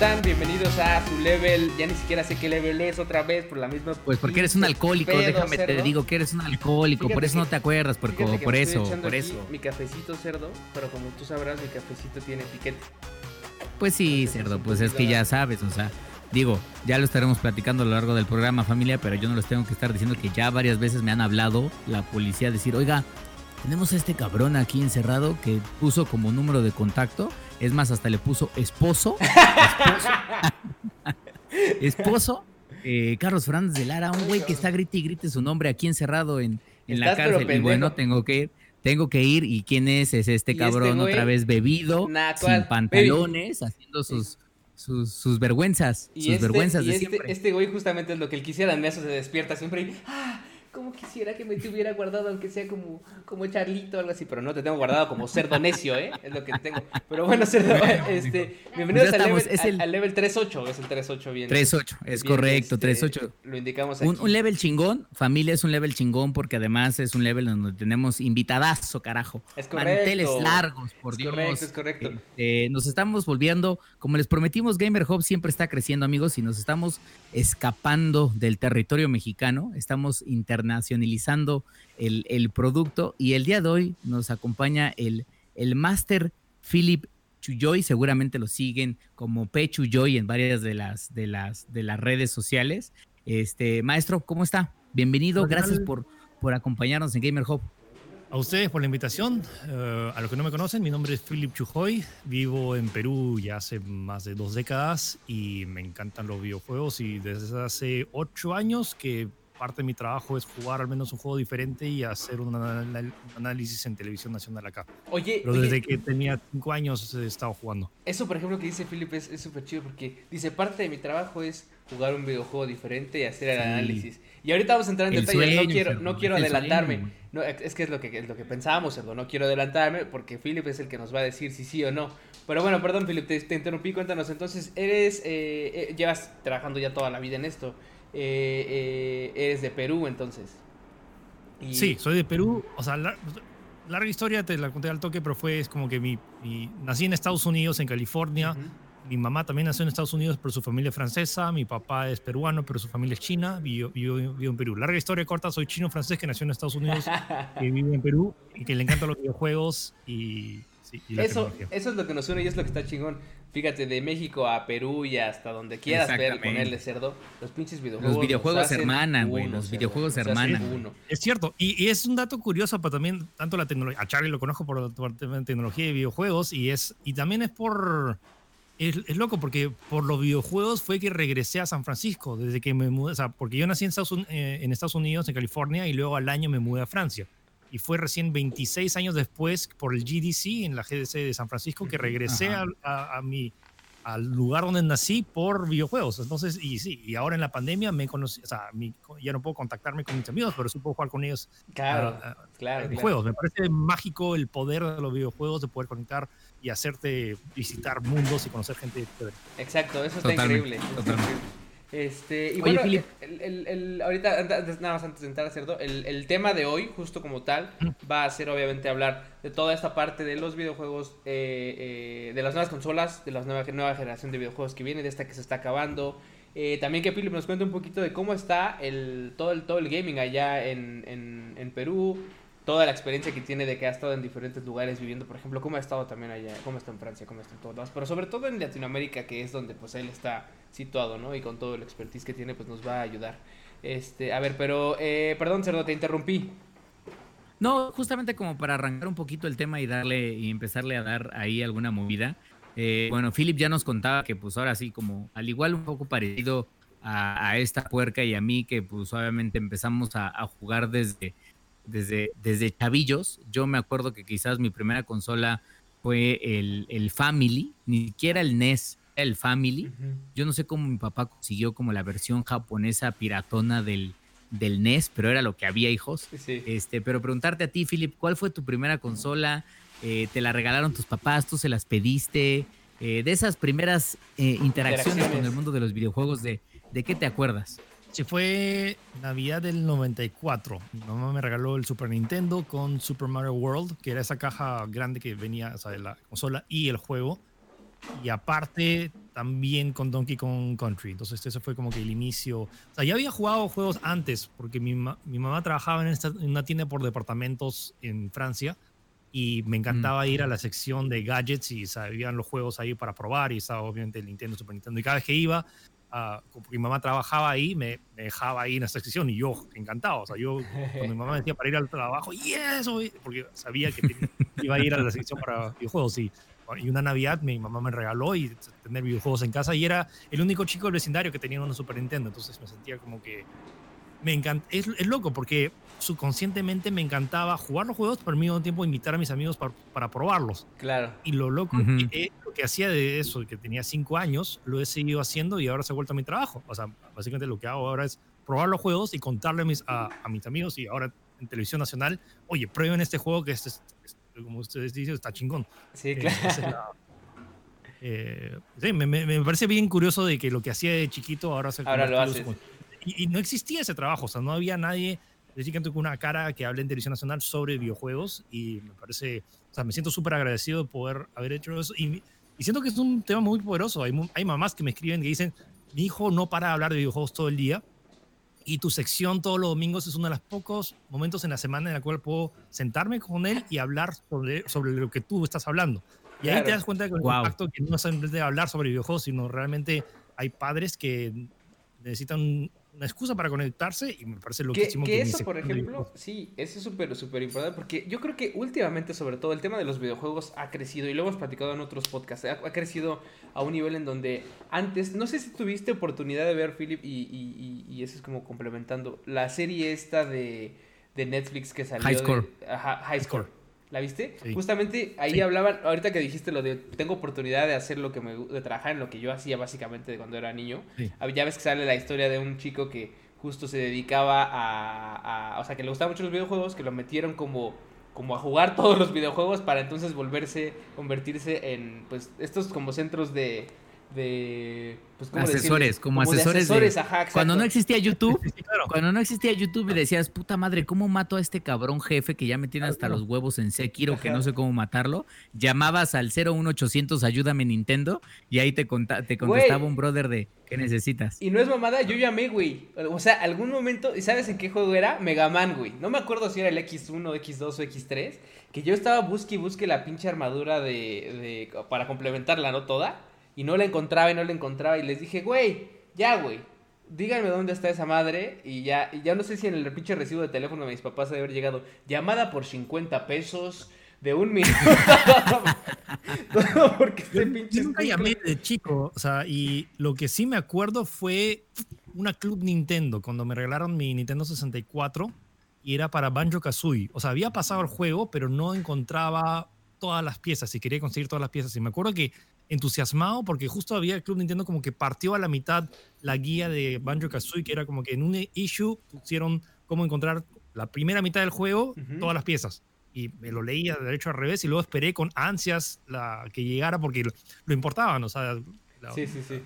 están? Bienvenidos a su level. Ya ni siquiera sé qué level es otra vez por la misma. Pues porque eres un alcohólico, déjame te digo que eres un alcohólico, por eso no te acuerdas, porque por eso, por eso. Mi cafecito cerdo, pero como tú sabrás, mi cafecito tiene etiqueta. Pues sí, cerdo, pues es que ya sabes, o sea, digo, ya lo estaremos platicando a lo largo del programa, familia, pero yo no les tengo que estar diciendo que ya varias veces me han hablado la policía decir, oiga, tenemos a este cabrón aquí encerrado que puso como número de contacto. Es más, hasta le puso esposo. Esposo. esposo eh, Carlos Fernández de Lara, un güey que está grite y grite su nombre aquí encerrado en, en la cárcel. Y bueno, tengo que ir. Tengo que ir. ¿Y quién es? Es este, este cabrón otra vez bebido, sin pantalones, haciendo sus, sus, sus, vergüenzas. sus este, vergüenzas de este, siempre. Este güey justamente es lo que él quisiera. En eso se despierta siempre y. ¡Ah! Como quisiera que me tuviera guardado, aunque sea como, como Charlito o algo así, pero no te tengo guardado como cerdo necio, ¿eh? Es lo que tengo. Pero bueno, cerdo, este, bienvenidos al, level, es el... al, level 3.8, es el 3.8 bien. 3.8, es correcto, 3.8. Este, lo indicamos aquí. Un, un, level chingón, familia es un level chingón porque además es un level donde tenemos invitadazo, carajo. Es correcto. Manteles largos, por es Dios. Correcto, es correcto. Eh, nos estamos volviendo, como les prometimos, Gamer Hub siempre está creciendo, amigos, y nos estamos escapando del territorio mexicano, estamos internacionalizando el, producto. Y el día de hoy nos acompaña el, el Master Philip Chuyoy, seguramente lo siguen como P. Chuyoy en varias de las, de las, de las redes sociales. Este, maestro, ¿cómo está? Bienvenido, gracias por, por acompañarnos en Gamer Hub. A ustedes por la invitación. Eh, a los que no me conocen, mi nombre es Philip Chujoy. Vivo en Perú ya hace más de dos décadas y me encantan los videojuegos. Y desde hace ocho años que parte de mi trabajo es jugar al menos un juego diferente y hacer un, análisis en televisión nacional acá. Oye, pero desde que tenía cinco años he estado jugando. Eso, por ejemplo, que dice Philip es súper chido porque dice: parte de mi trabajo es jugar un videojuego diferente y hacer el análisis. Y ahorita vamos a entrar en detalle. no quiero, no quiero adelantarme. no, es que es lo que, es lo que pensábamos, Cerdo. No quiero adelantarme porque Philip es el que nos va a decir si sí o no. Pero bueno, perdón, Philip, te, interrumpí. Cuéntanos. Entonces, eres. Eh, eh, llevas trabajando ya toda la vida en esto. Eh, eh, eres de Perú entonces. Sí, soy de Perú. O sea, larga historia, te la conté al toque, pero fue es como que mi, nací en Estados Unidos, en California. Mi mamá también nació en Estados Unidos, pero su familia es francesa. Mi papá es peruano, pero su familia es china. Vivo, en Perú. Larga historia corta, soy chino-francés que nació en Estados Unidos, que vive en Perú y que le encantan los videojuegos y, eso, eso es lo que nos une y es lo que está chingón. Fíjate, de México a Perú y hasta donde quieras ver y ponerle cerdo, los pinches videojuegos. Los videojuegos hermanan, güey. Los videojuegos hermanan. Es cierto. Y, es un dato curioso, pero también, tanto la tecnología. A Charlie lo conozco por, por tecnología y videojuegos. Y, es, y también es por. Es, loco porque por los videojuegos fue que regresé a San Francisco desde que me mudé. O sea, porque yo nací en Estados, eh, en Estados Unidos, en California, y luego al año me mudé a Francia y fue recién 26 años después por el GDC en la GDC de San Francisco que regresé a, a, mi al lugar donde nací por videojuegos. Entonces, y sí, y ahora en la pandemia me conocí, o sea, ya no puedo contactarme con mis amigos, pero sí puedo jugar con ellos. Claro, claro. Videojuegos. Me parece mágico el poder de los videojuegos de poder conectar y hacerte visitar mundos y conocer gente. Exacto, eso está increíble. Totalmente. Este, y bueno, el, el, ahorita, nada más antes de entrar a cerdo, el, tema de hoy, justo como tal, va a ser obviamente hablar de toda esta parte de los videojuegos, eh, eh, de las nuevas consolas, de la nueva, nueva generación de videojuegos que viene, de esta que se está acabando. Eh, también que Philip nos cuente un poquito de cómo está el, todo, el, todo el gaming allá en, en, en Perú, toda la experiencia que tiene de que ha estado en diferentes lugares viviendo, por ejemplo, cómo ha estado también allá, cómo está en Francia, cómo está en todos lados, pero sobre todo en Latinoamérica, que es donde pues él está situado, ¿no? Y con todo el expertise que tiene, pues nos va a ayudar. Este, a ver, pero, eh, perdón, Cerdo, te interrumpí. No, justamente como para arrancar un poquito el tema y darle y empezarle a dar ahí alguna movida. Eh, bueno, Philip ya nos contaba que pues ahora sí, como al igual un poco parecido a, esta puerca y a mí, que pues obviamente empezamos a, a jugar desde desde, desde chavillos. Yo me acuerdo que quizás mi primera consola fue el, el Family, ni siquiera el NES, el Family. Yo no sé cómo mi papá consiguió como la versión japonesa piratona del, del NES, pero era lo que había, hijos. Este, pero preguntarte a ti, Philip, ¿cuál fue tu primera consola? Eh, ¿Te la regalaron tus papás? ¿Tú se las pediste? Eh, de esas primeras eh, interacciones, con el mundo de los videojuegos, ¿de, ¿de qué te acuerdas? Sí, fue Navidad del 94. Mi mamá me regaló el Super Nintendo con Super Mario World, que era esa caja grande que venía o sea, de la consola y el juego. Y aparte también con Donkey Kong Country. Entonces ese fue como que el inicio. O sea, ya había jugado juegos antes, porque mi, mi mamá trabajaba en, una tienda por departamentos en Francia y me encantaba ir a la sección de gadgets y sabían los juegos ahí para probar y estaba obviamente el Nintendo, Super Nintendo. Y cada vez que iba, uh, mi mamá trabajaba ahí, me, dejaba ahí en esa sección y yo encantado. O sea, yo, cuando mi mamá me decía para ir al trabajo, y eso, porque sabía que iba a ir a la sección para videojuegos. Y y una Navidad mi mamá me regaló y tener videojuegos en casa y era el único chico del vecindario que tenía una Super Nintendo, entonces me sentía como que me encanta, es, es, loco porque subconscientemente me encantaba jugar los juegos, pero al mismo tiempo invitar a mis amigos para, para probarlos. Claro. Y lo loco, que, lo que hacía de eso, que tenía cinco años, lo he seguido haciendo y ahora se ha vuelto a mi trabajo. O sea, básicamente lo que hago ahora es probar los juegos y contarle a mis, a, mis amigos y ahora en televisión nacional, oye, prueben este juego que este, como ustedes dicen, está chingón. Sí, eh, claro. Eh, sí, me, me, parece bien curioso de que lo que hacía de chiquito ahora se Ahora lo hace. Y, no existía ese trabajo, o sea, no había nadie de chiquito con una cara que hable en televisión nacional sobre videojuegos y me parece, o sea, me siento súper agradecido de poder haber hecho eso y, y, siento que es un tema muy poderoso. Hay, hay mamás que me escriben que dicen, mi hijo no para de hablar de videojuegos todo el día y tu sección todos los domingos es uno de los pocos momentos en la semana en el cual puedo sentarme con él y hablar sobre, sobre lo que tú estás hablando. Y ahí te das cuenta de que el impacto que no es de hablar sobre videojuegos, sino realmente hay padres que necesitan una excusa para conectarse y me parece lo que, que eso, por ejemplo, sí, eso es súper, súper importante porque yo creo que últimamente, sobre todo, el tema de los videojuegos ha crecido y lo hemos platicado en otros podcasts, ha, crecido a un nivel en donde antes, no sé si tuviste oportunidad de ver, Philip, y, y, eso es como complementando, la serie esta de, de Netflix que salió. High Score. High Score. ¿La viste? Justamente ahí hablaban, ahorita que dijiste lo de tengo oportunidad de hacer lo que me de trabajar en lo que yo hacía básicamente cuando era niño. Ya ves que sale la historia de un chico que justo se dedicaba a, a, o sea, que le gustaban mucho los videojuegos, que lo metieron como como a jugar todos los videojuegos para entonces volverse convertirse en pues estos como centros de de pues, asesores, como, asesores, cuando no existía YouTube, cuando no existía YouTube y decías, puta madre, ¿cómo mato a este cabrón jefe que ya me tiene hasta los huevos en Sekiro que no sé cómo matarlo? Llamabas al 01800 ayúdame Nintendo y ahí te, te contestaba un brother de ¿qué necesitas? Y no es mamada, yo llamé, güey. O sea, algún momento, ¿y sabes en qué juego era? Mega Man, güey. No me acuerdo si era el X1, X2 o X3, que yo estaba busque y busque la pinche armadura de, de para complementarla, ¿no? Toda y no la encontraba y no la encontraba. Y les dije, güey, ya, güey. Díganme dónde está esa madre. Y ya, y ya no sé si en el pinche recibo de teléfono de mis papás debe haber llegado. Llamada por 50 pesos de un minuto. porque este pinche. Yo nunca llamé de chico. O sea, y lo que sí me acuerdo fue una Club Nintendo. Cuando me regalaron mi Nintendo 64. Y era para Banjo Kazooie. O sea, había pasado el juego, pero no encontraba todas las piezas. Y quería conseguir todas las piezas. Y me acuerdo que entusiasmado porque justo había el Club Nintendo como que partió a la mitad la guía de Banjo Kazooie, que era como que en un issue pusieron cómo encontrar la primera mitad del juego, todas las piezas. Y me lo leía de derecho al revés y luego esperé con ansias la que llegara porque lo, importaban, o sea. sí, sí, sí.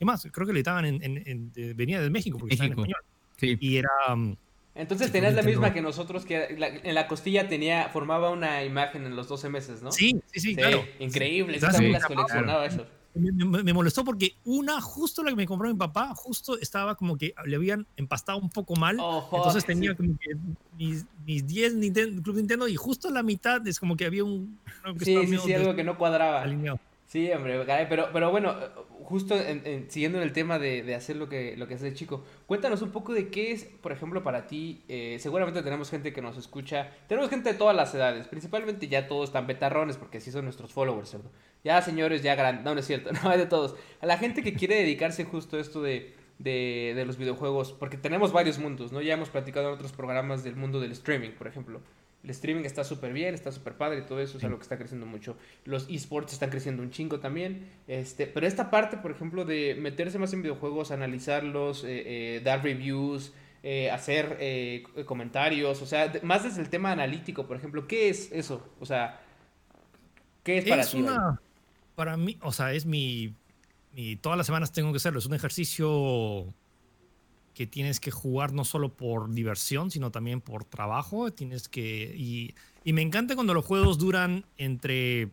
y más, creo que le estaban en, venía de México porque estaba en español. Y era. Um, entonces tenías la misma que nosotros, que en la costilla tenía, formaba una imagen en los 12 meses, ¿no? Sí, sí, sí, claro. Increíble, también las coleccionaba eso. Me, molestó porque una, justo la que me compró mi papá, justo estaba como que le habían empastado un poco mal. entonces tenía como que mis, mis 10 Nintendo, Club Nintendo y justo la mitad es como que había un... sí, sí, sí, algo que no cuadraba. Sí, hombre, pero, pero bueno, justo siguiendo en el tema de, hacer lo que, lo que hace el chico, cuéntanos un poco de qué es, por ejemplo, para ti, eh, seguramente tenemos gente que nos escucha, tenemos gente de todas las edades, principalmente ya todos están betarrones, porque así son nuestros followers. Ya señores, ya grandes, no, no es cierto, no hay de todos. A la gente que quiere dedicarse justo a esto de, de, de los videojuegos, porque tenemos varios mundos, ¿no? Ya hemos platicado en otros programas del mundo del streaming, por ejemplo. El streaming está súper bien, está súper padre, todo eso es algo que está creciendo mucho. Los esports están creciendo un chingo también. Este, pero esta parte, por ejemplo, de meterse más en videojuegos, analizarlos, eh, eh, dar reviews, eh, hacer comentarios, o sea, más desde el tema analítico, por ejemplo, ¿qué es eso? O sea, ¿qué es para ti? para mí, o sea, es mi, mi, Todas las semanas tengo que hacerlo, es un ejercicio que tienes que jugar no solo por diversión, sino también por trabajo. Tienes que. Y, y me encanta cuando los juegos duran entre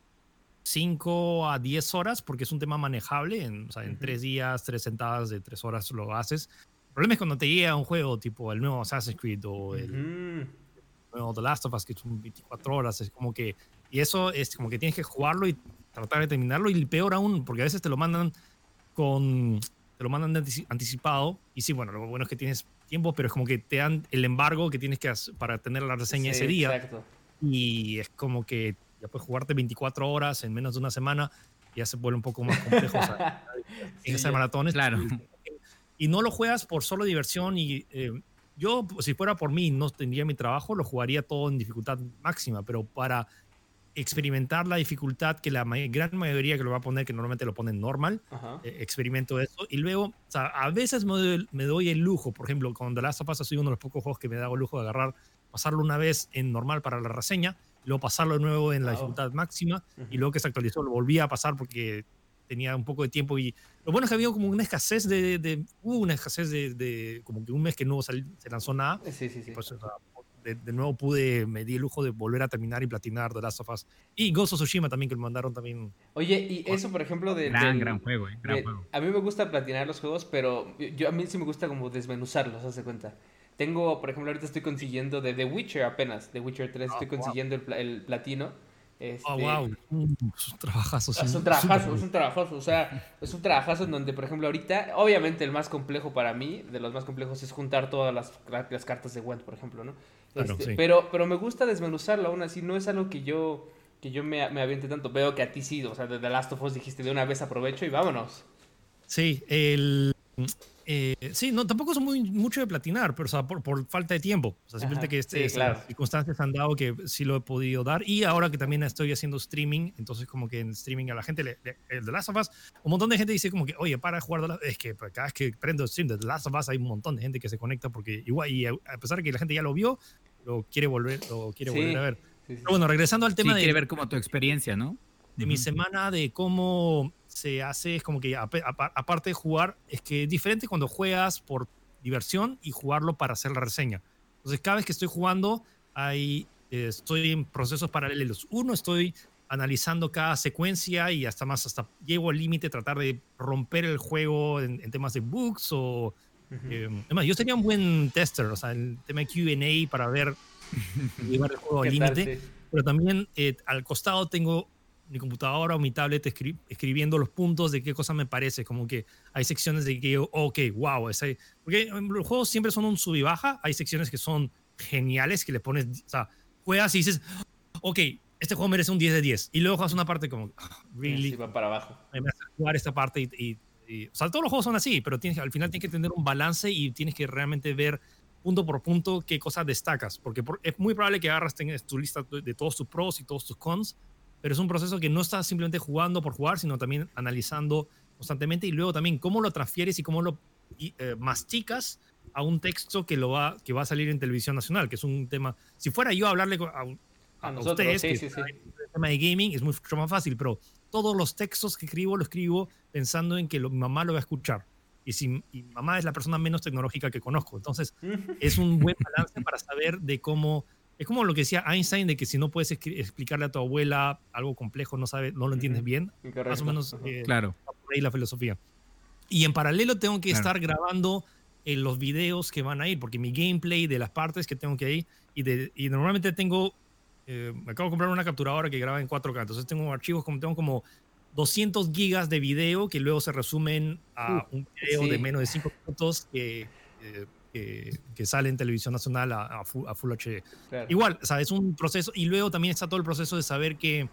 5 a 10 horas porque es un tema manejable. En, o sea, en tres días, tres sentadas de tres horas lo haces. El problema es cuando te llega un juego tipo el nuevo Assassin's Creed o el nuevo The Last of Us, que son 24 horas. Es como que. Y eso es como que tienes que jugarlo y tratar de terminarlo. Y peor aún, porque a veces te lo mandan con. Te lo mandan anticipado. Y sí, bueno, lo bueno es que tienes tiempo, pero es como que te dan el embargo que tienes que hacer para tener la reseña ese día. Exacto. Y es como que ya puedes jugarte 24 horas en menos de una semana, ya se vuelve un poco más complejo. o sea, tienes que hacer maratones. Claro. Y no lo juegas por solo diversión. Y eh, yo, si fuera por mí, no tendría mi trabajo, lo jugaría todo en dificultad máxima, pero para experimentar la dificultad que la gran mayoría que lo va a poner, que normalmente lo ponen normal, eh, experimento eso. Y luego, o sea, a veces me doy, el lujo, por ejemplo, cuando The Last of Us ha sido uno de los pocos juegos que me da el lujo de agarrar, pasarlo una vez en normal para la reseña, luego pasarlo de nuevo en la dificultad máxima, y luego que se actualizó lo volví a pasar porque tenía un poco de tiempo y lo bueno es que había como una escasez de, hubo una escasez de, como que un mes que no se lanzó nada. Sí, sí, sí. Pues, de, nuevo pude, me di el lujo de volver a terminar y platinar The Last of Us. Y Ghost of Tsushima también, que me mandaron también. Oye, y eso, por ejemplo, de... Gran, gran juego, eh, gran juego. A mí me gusta platinar los juegos, pero yo, a mí sí me gusta como desmenuzarlos, haz de cuenta. Tengo, por ejemplo, ahorita estoy consiguiendo de The Witcher apenas, The Witcher 3, estoy ah, consiguiendo el, el, platino. Este, oh, wow. es un trabajazo. Es un trabajazo, es un trabajazo. O sea, es un trabajazo en donde, por ejemplo, ahorita, obviamente el más complejo para mí, de los más complejos, es juntar todas las, las cartas de Gwent, por ejemplo, ¿no? Este, pero, pero me gusta desmenuzarlo aún así, no es algo que yo, que yo me, me aviente tanto. Veo que a ti sí, o sea, de The Last of Us dijiste de una vez aprovecho y vámonos. Sí, el eh, sí, no, tampoco es muy, mucho de platinar, pero o sea, por, por falta de tiempo. O sea, simplemente que este, las circunstancias han dado que sí lo he podido dar. Y ahora que también estoy haciendo streaming, entonces como que en streaming a la gente, le, el The Last of Us, un montón de gente dice como que, oye, para de jugar, es que cada vez que prendo stream de The Last of Us hay un montón de gente que se conecta porque igual, y a pesar de que la gente ya lo vio, lo quiere volver, lo quiere volver a ver. Pero bueno, regresando al tema de... quiere ver como tu experiencia, ¿no? De mi semana, de cómo se hace, es como que aparte de jugar, es que es diferente cuando juegas por diversión y jugarlo para hacer la reseña. Entonces, cada vez que estoy jugando, hay, eh, estoy en procesos paralelos. Uno, estoy analizando cada secuencia y hasta más, hasta llego al límite, tratar de romper el juego en, temas de bugs o... Eh, además, yo sería un buen tester, o sea, el tema de QA para ver, llevar el juego al límite. Pero también eh, al costado tengo mi computadora o mi tablet escribiendo los puntos de qué cosa me parece. Como que hay secciones de que yo, ok, wow. Ese, porque los juegos siempre son un sub y baja. Hay secciones que son geniales que le pones, o sea, juegas y dices, ok, este juego merece un 10 de 10. Y luego juegas una parte como, ah, really. Sí, va para abajo. Me jugar esta parte y, o sea, todos los juegos son así, pero tienes, al final tienes que tener un balance y tienes que realmente ver punto por punto qué cosas destacas, porque es muy probable que agarras tu lista de todos tus pros y todos tus cons pero es un proceso que no estás simplemente jugando por jugar, sino también analizando constantemente y luego también cómo lo transfieres y cómo lo eh, masticas a un texto que, lo va, que va a salir en televisión nacional, que es un tema... Si fuera yo a hablarle a, a, ustedes, sí, sí, el tema de gaming es mucho más fácil, pero todos los textos que escribo, lo escribo pensando en que mi mamá lo va a escuchar. Y si mi mamá es la persona menos tecnológica que conozco. Entonces, es un buen balance para saber de cómo es como lo que decía Einstein de que si no puedes explicarle a tu abuela algo complejo, no sabe, no lo entiendes bien. Más o menos eh, claro. por ahí la filosofía. Y en paralelo tengo que estar grabando eh, los videos que van a ir, porque mi gameplay de las partes que tengo que ir, y, de, y normalmente tengo, eh, me acabo de comprar una capturadora que graba en 4K, entonces tengo archivos como tengo como 200 gigas de video que luego se resumen a un video de menos de 5 minutos que que, sale en televisión nacional a, Full, HD. Igual, o sea, es un proceso, y luego también está todo el proceso de saber que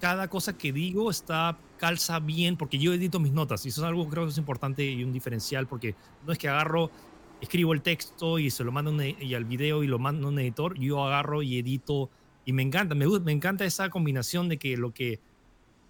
cada cosa que digo está calza bien, porque yo edito mis notas, y eso es algo que creo que es importante y un diferencial, porque no es que agarro, escribo el texto y se lo mando y al video y lo mando a un editor, yo agarro y edito, y me encanta, me, me encanta esa combinación de que lo que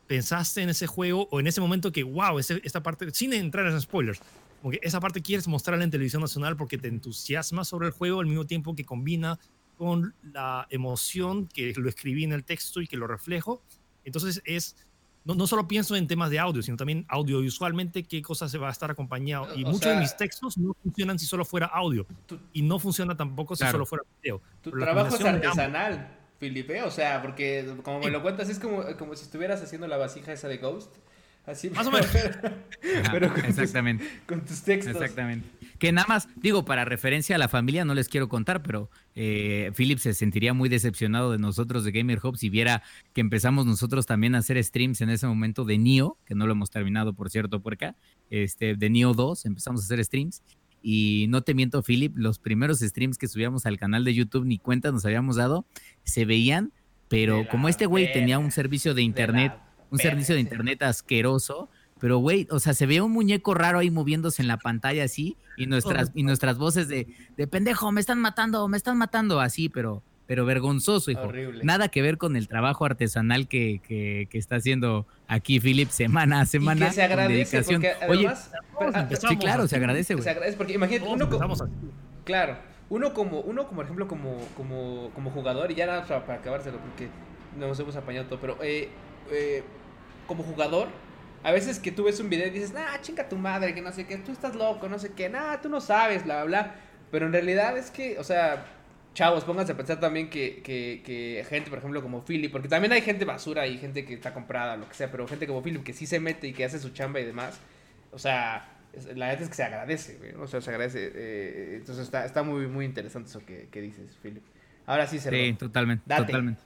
pensaste en ese juego o en ese momento que, wow, esta parte, sin entrar en spoilers, porque esa parte quieres mostrarla en televisión nacional porque te entusiasma sobre el juego al mismo tiempo que combina con la emoción que lo escribí en el texto y que lo reflejo. Entonces es, no, no solo pienso en temas de audio, sino también audiovisualmente qué cosa se va a estar acompañado. Y muchos de mis textos no funcionan si solo fuera audio. y no funciona tampoco si solo fuera video. Tu trabajo es artesanal. Felipe, o sea, porque como me lo cuentas es como, como si estuvieras haciendo la vasija esa de Ghost. Así, más o menos. pero con exactamente. Tus, con tus textos. Exactamente. Que nada más, digo, para referencia a la familia, no les quiero contar, pero eh, Philip se sentiría muy decepcionado de nosotros de Gamer Hub si viera que empezamos nosotros también a hacer streams en ese momento de Nio, que no lo hemos terminado, por cierto, por acá, este, de Nio 2, empezamos a hacer streams. Y no te miento, Philip, los primeros streams que subíamos al canal de YouTube, ni cuenta nos habíamos dado, se veían, pero como este güey tenía un servicio de internet, un servicio de internet asqueroso, pero güey, o sea, se veía un muñeco raro ahí moviéndose en la pantalla así, y nuestras, y nuestras voces de, de pendejo, me están matando, me están matando, así, pero pero vergonzoso, hijo. Nada que ver con el trabajo artesanal que, que, que está haciendo aquí Philip semana a semana. Y que se agradece porque además, Oye, ah, sí, claro, se agradece, güey. Se agradece porque imagínate, uno como, claro, uno como, uno como ejemplo como, como, como jugador, y ya nada para, para acabárselo porque nos hemos apañado todo, pero eh, eh, como jugador, a veces que tú ves un video y dices, nah, chinga tu madre, que no sé qué, tú estás loco, no sé qué, nah, tú no sabes, bla, bla, bla. Pero en realidad es que, o sea, chavos, pónganse a pensar también que, que, gente, por ejemplo, como Philip, porque también hay gente basura y gente que está comprada, lo que sea, pero gente como Philip que sí se mete y que hace su chamba y demás, o sea, la verdad es que se agradece, güey, o sea, se agradece. Eh, entonces está, está muy, muy interesante eso que, que dices, Philip. Ahora sí, se Sí, totalmente, totalmente.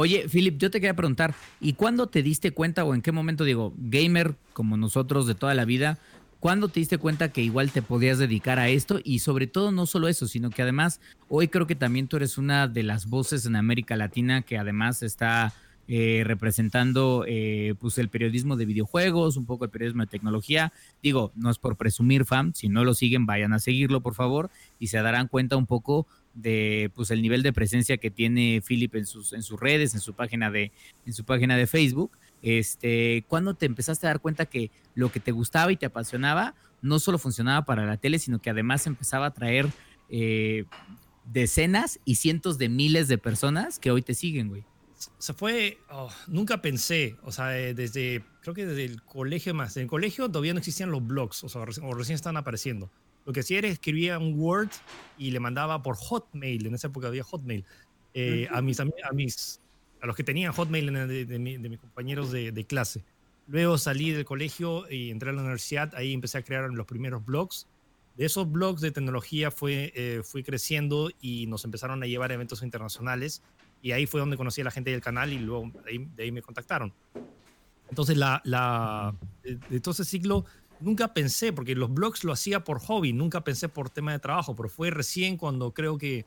Oye, Philip, yo te quería preguntar, ¿y cuándo te diste cuenta o en qué momento, digo, gamer como nosotros de toda la vida, ¿Cuándo te diste cuenta que igual te podías dedicar a esto? Y sobre todo no solo eso, sino que además hoy creo que también tú eres una de las voces en América Latina que además está eh, representando eh, pues el periodismo de videojuegos, un poco el periodismo de tecnología. Digo, no es por presumir, fam, si no lo siguen, vayan a seguirlo, por favor, y se darán cuenta un poco de pues el nivel de presencia que tiene Philip en sus, en sus redes, en su página de, en su página de Facebook. Este, ¿cuándo te empezaste a dar cuenta que lo que te gustaba y te apasionaba no solo funcionaba para la tele, sino que además empezaba a traer eh, decenas y cientos de miles de personas que hoy te siguen, güey? Se fue, oh, nunca pensé, o sea, eh, desde, creo que desde el colegio más, en el colegio todavía no existían los blogs, o sea, o recién están apareciendo. Lo que hacía era escribía un Word y le mandaba por Hotmail, en esa época había Hotmail, eh, a, mis, a mis a los que tenían Hotmail de, mis compañeros de, clase. Luego salí del colegio y entré a la universidad, ahí empecé a crear los primeros blogs. De esos blogs de tecnología fue, eh, fui creciendo y nos empezaron a llevar a eventos internacionales y ahí fue donde conocí a la gente del canal y luego de ahí, me contactaron. Entonces, la, la, de, todo ese ciclo nunca pensé, porque los blogs lo hacía por hobby, nunca pensé por tema de trabajo, pero fue recién cuando creo que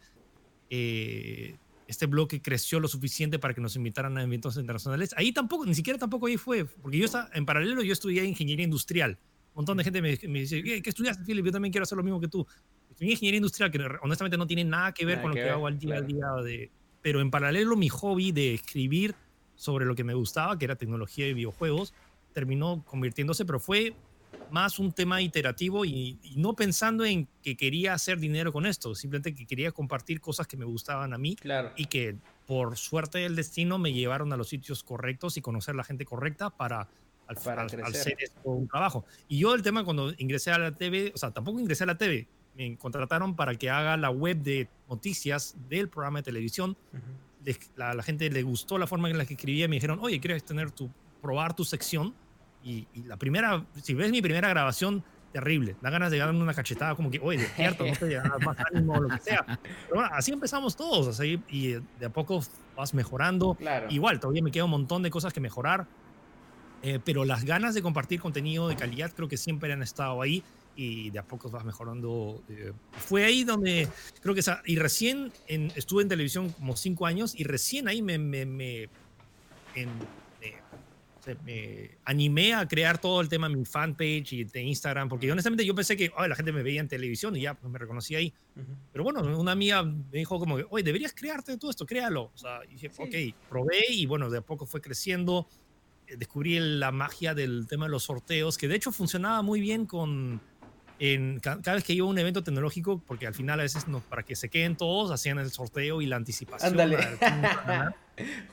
eh, este bloque creció lo suficiente para que nos invitaran a eventos internacionales. Ahí tampoco, ni siquiera tampoco ahí fue, porque yo estaba, en paralelo yo estudié ingeniería industrial. Un montón de gente me, dice, ¿qué, estudiaste, Philip? Yo también quiero hacer lo mismo que tú. Estudié ingeniería industrial, que honestamente no tiene nada que ver con lo que, hago al día a día. De, pero en paralelo mi hobby de escribir sobre lo que me gustaba, que era tecnología y videojuegos, terminó convirtiéndose, pero fue más un tema iterativo y, no pensando en que quería hacer dinero con esto, simplemente que quería compartir cosas que me gustaban a mí y que por suerte del destino me llevaron a los sitios correctos y conocer la gente correcta para, al, para hacer un trabajo. Y yo el tema cuando ingresé a la TV, o sea, tampoco ingresé a la TV, me contrataron para que haga la web de noticias del programa de televisión. la, la, gente le gustó la forma en la que escribía y me dijeron, oye, ¿quieres tener tu, probar tu sección? Y, la primera, si ves mi primera grabación, terrible. Da ganas de darme una cachetada, como que, oye, despierto, no te más ánimo, lo que sea. Pero bueno, así empezamos todos, así, y de a poco vas mejorando. Igual, todavía me queda un montón de cosas que mejorar, eh, pero las ganas de compartir contenido de calidad creo que siempre han estado ahí y de a poco vas mejorando. Eh, fue ahí donde creo que, y recién estuve en televisión como cinco años y recién ahí me, me, me en, me animé a crear todo el tema de mi fanpage y de Instagram, porque honestamente yo pensé que la gente me veía en televisión y ya pues, me reconocí ahí. Pero bueno, una amiga me dijo como que, oye, deberías crearte todo esto, créalo. O sea, dije, ok, probé y bueno, de a poco fue creciendo. Eh, descubrí la magia del tema de los sorteos, que de hecho funcionaba muy bien con... En, cada vez que iba a un evento tecnológico, porque al final a veces no, para que se queden todos, hacían el sorteo y la anticipación. Ándale.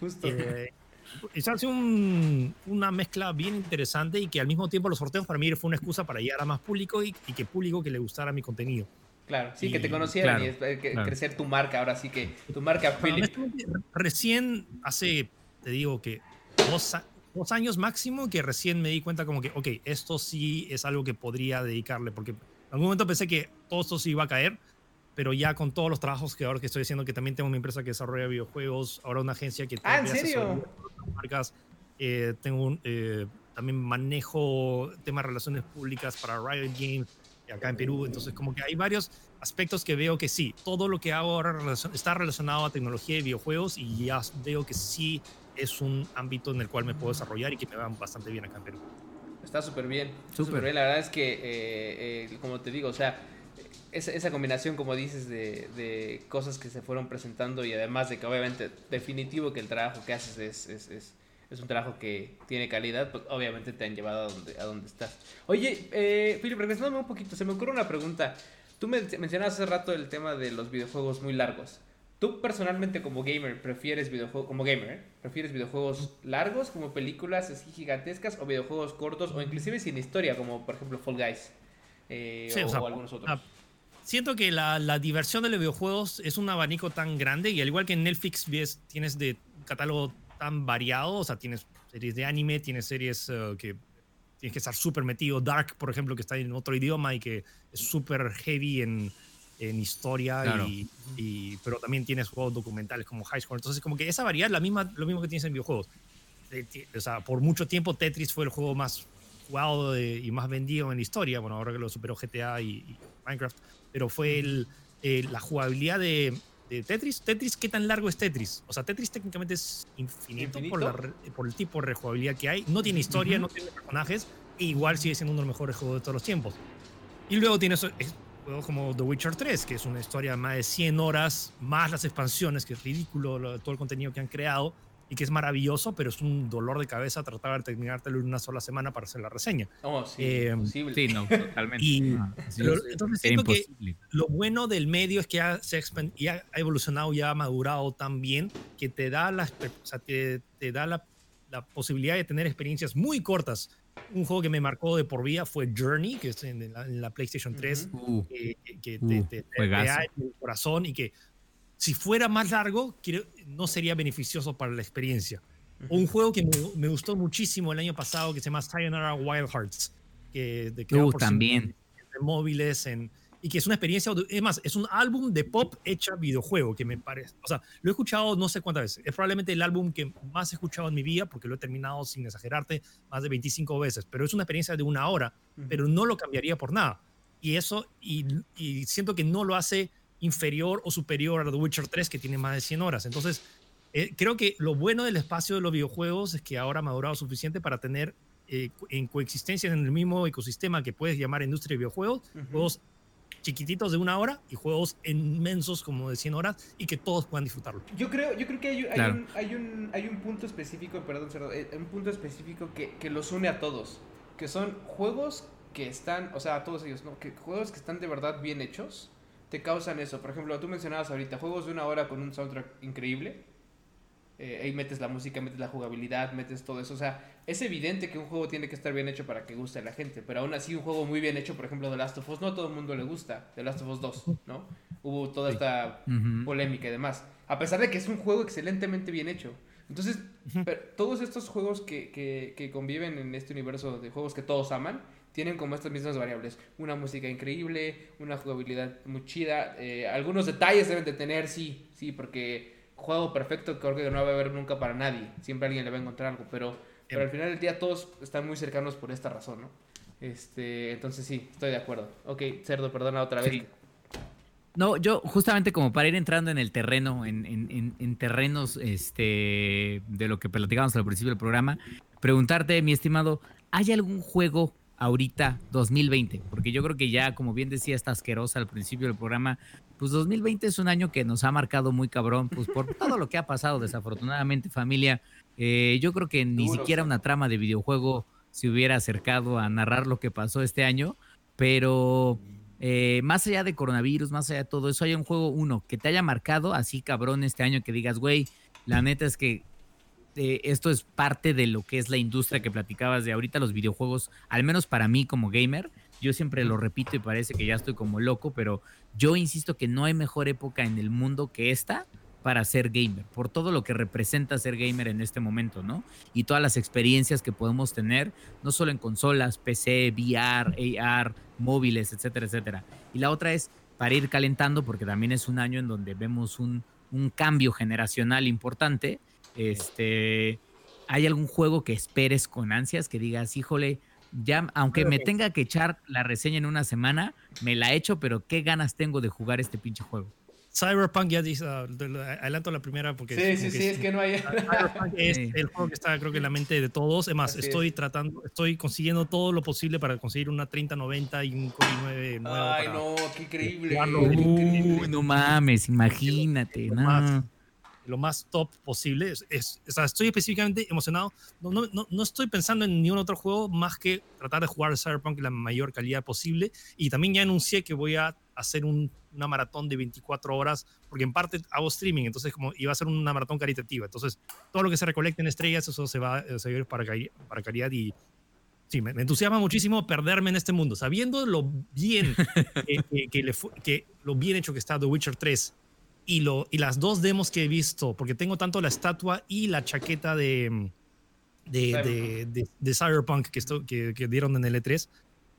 Justo. Eh, eso hace un, una mezcla bien interesante y que al mismo tiempo los sorteos para mí fue una excusa para llegar a más público y, que público que le gustara mi contenido. Claro, sí, que te conocieran y eh, crecer tu marca, ahora sí que tu marca Philip. Recién hace, te digo que dos, dos, años máximo que recién me di cuenta como que, ok, esto sí es algo que podría dedicarle, porque en algún momento pensé que todo esto sí iba a caer, pero ya con todos los trabajos que ahora que estoy haciendo, que también tengo mi empresa que desarrolla videojuegos, ahora una agencia que... Ah, ¿en serio? Marcas, eh, tengo un, eh, también manejo temas de relaciones públicas para Riot Games acá en Perú, entonces como que hay varios aspectos que veo que sí, todo lo que hago ahora está relacionado a tecnología y videojuegos y ya veo que sí es un ámbito en el cual me puedo desarrollar y que me va bastante bien acá en Perú. Está súper bien, súper bien. La verdad es que, eh, como te digo, o sea, esa, esa combinación, como dices, de, de, cosas que se fueron presentando y además de que obviamente definitivo que el trabajo que haces es, es, es, es un trabajo que tiene calidad, pues obviamente te han llevado a donde, a donde estás. Oye, eh, Philip, regresándome un poquito, se me ocurre una pregunta. Tú me mencionabas hace rato el tema de los videojuegos muy largos. ¿Tú personalmente como gamer prefieres videojuegos, como gamer, ¿eh? prefieres videojuegos largos como películas así gigantescas o videojuegos cortos o inclusive sin historia como por ejemplo Fall Guys eh, o, algunos otros? Siento que la, la, diversión de los videojuegos es un abanico tan grande y al igual que en Netflix ves, tienes de catálogo tan variado, o sea, tienes series de anime, tienes series eh, que tienes que estar súper metido, Dark, por ejemplo, que está en otro idioma y que es súper heavy en, en historia, y, pero también tienes juegos documentales como High Score, entonces como que esa variedad es la misma, lo mismo que tienes en videojuegos. O sea, por mucho tiempo Tetris fue el juego más jugado y más vendido en la historia, bueno, ahora que lo superó GTA y Minecraft, pero fue el, la jugabilidad de, Tetris. Tetris, ¿qué tan largo es Tetris? O sea, Tetris técnicamente es infinito, Por, por, el tipo de rejugabilidad que hay. No tiene historia, no tiene personajes, e igual sigue siendo uno de los mejores juegos de todos los tiempos. Y luego tienes juegos como The Witcher 3, que es una historia de más de 100 horas, más las expansiones, que es ridículo todo el contenido que han creado y que es maravilloso, pero es un dolor de cabeza tratar de terminártelo en una sola semana para hacer la reseña. Oh, sí, eh, Sí, no, totalmente. Y, ah, entonces siento que lo bueno del medio es que ha, se ha, ha evolucionado y ha madurado tan bien que te da, la, o sea, te, te, da la, la, posibilidad de tener experiencias muy cortas. Un juego que me marcó de por vida fue Journey, que es en la, PlayStation 3, uh, que, que uh, te, te, da el corazón y que si fuera más largo, no sería beneficioso para la experiencia. Un juego que me, gustó muchísimo el año pasado que se llama Sayonara Wild Hearts, que de uh, también. De móviles en, y que es una experiencia, es más, es un álbum de pop hecha videojuego, que me parece, o sea, lo he escuchado no sé cuántas veces, es probablemente el álbum que más he escuchado en mi vida, porque lo he terminado sin exagerarte más de 25 veces, pero es una experiencia de una hora, pero no lo cambiaría por nada. Y eso, y, y siento que no lo hace inferior o superior a The Witcher 3, que tiene más de 100 horas. Entonces, eh, creo que lo bueno del espacio de los videojuegos es que ahora ha madurado suficiente para tener eh, en coexistencia en el mismo ecosistema que puedes llamar industria de videojuegos, juegos chiquititos de una hora y juegos inmensos como de 100 horas y que todos puedan disfrutarlo. Yo creo, yo creo que hay, un, hay, un, hay, un, punto específico, perdón, eh, un punto específico que, que, los une a todos, que son juegos que están, o sea, a todos ellos, ¿no? Que juegos que están de verdad bien hechos, te causan eso. Por ejemplo, tú mencionabas ahorita juegos de una hora con un soundtrack increíble. Eh, ahí metes la música, metes la jugabilidad, metes todo eso. O sea, es evidente que un juego tiene que estar bien hecho para que guste a la gente. Pero aún así, un juego muy bien hecho, por ejemplo, The Last of Us, no a todo el mundo le gusta. The Last of Us 2, ¿no? Hubo toda esta polémica y demás. A pesar de que es un juego excelentemente bien hecho. Entonces, todos estos juegos que, que, que conviven en este universo de juegos que todos aman, tienen como estas mismas variables. Una música increíble, una jugabilidad muy chida. Eh, algunos detalles deben de tener, sí, sí, porque juego perfecto creo que no va a haber nunca para nadie. Siempre alguien le va a encontrar algo, pero, pero al final del día todos están muy cercanos por esta razón, ¿no? Este, entonces sí, estoy de acuerdo. Ok, Cerdo, perdona otra vez. No, yo justamente como para ir entrando en el terreno, en, en, en, terrenos este, de lo que platicábamos al principio del programa, preguntarte, mi estimado, ¿hay algún juego ahorita 2020, porque yo creo que ya, como bien decía esta asquerosa al principio del programa, pues 2020 es un año que nos ha marcado muy cabrón, pues por todo lo que ha pasado, desafortunadamente, familia. Eh, yo creo que ni siquiera una trama de videojuego se hubiera acercado a narrar lo que pasó este año, pero eh, más allá de coronavirus, más allá de todo eso, hay un juego, uno, que te haya marcado así cabrón este año, que digas, güey, la neta es que este, esto es parte de lo que es la industria que platicabas de ahorita, los videojuegos, al menos para mí como gamer, yo siempre lo repito y parece que ya estoy como loco, pero yo insisto que no hay mejor época en el mundo que esta para ser gamer, por todo lo que representa ser gamer en este momento, ¿no? Y todas las experiencias que podemos tener, no solo en consolas, PC, VR, AR, móviles, etcétera, etcétera. Y la otra es para ir calentando, porque también es un año en donde vemos un, un cambio generacional importante. Este, ¿Hay algún juego que esperes con ansias, que digas, híjole, ya, aunque me tenga que echar la reseña en una semana, me la echo, pero qué ganas tengo de jugar este pinche juego? Cyberpunk ya dice, uh, adelanto la primera porque... Sí, sí, sí, es que no hay... Cyberpunk es el juego que está creo que en la mente de todos. Es más, estoy tratando, estoy consiguiendo todo lo posible para conseguir una 3090 y un Core i9 nuevo. Ay, no, qué increíble. no mames, imagínate. No lo más top posible. Es, estoy específicamente emocionado. No, no, no, estoy pensando en ningún otro juego más que tratar de jugar Cyberpunk la mayor calidad posible. Y también ya anuncié que voy a hacer una maratón de 24 horas, porque en parte hago streaming, entonces como iba a ser una maratón caritativa. Entonces, todo lo que se recolecte en estrellas, eso se va, a servir para, para calidad y sí, me, entusiasma muchísimo perderme en este mundo, sabiendo lo bien que, que, le que, lo bien hecho que está The Witcher 3 y, lo, y las dos demos que he visto, porque tengo tanto la estatua y la chaqueta de, de, de, Cyberpunk que, esto, que, que, dieron en el E3,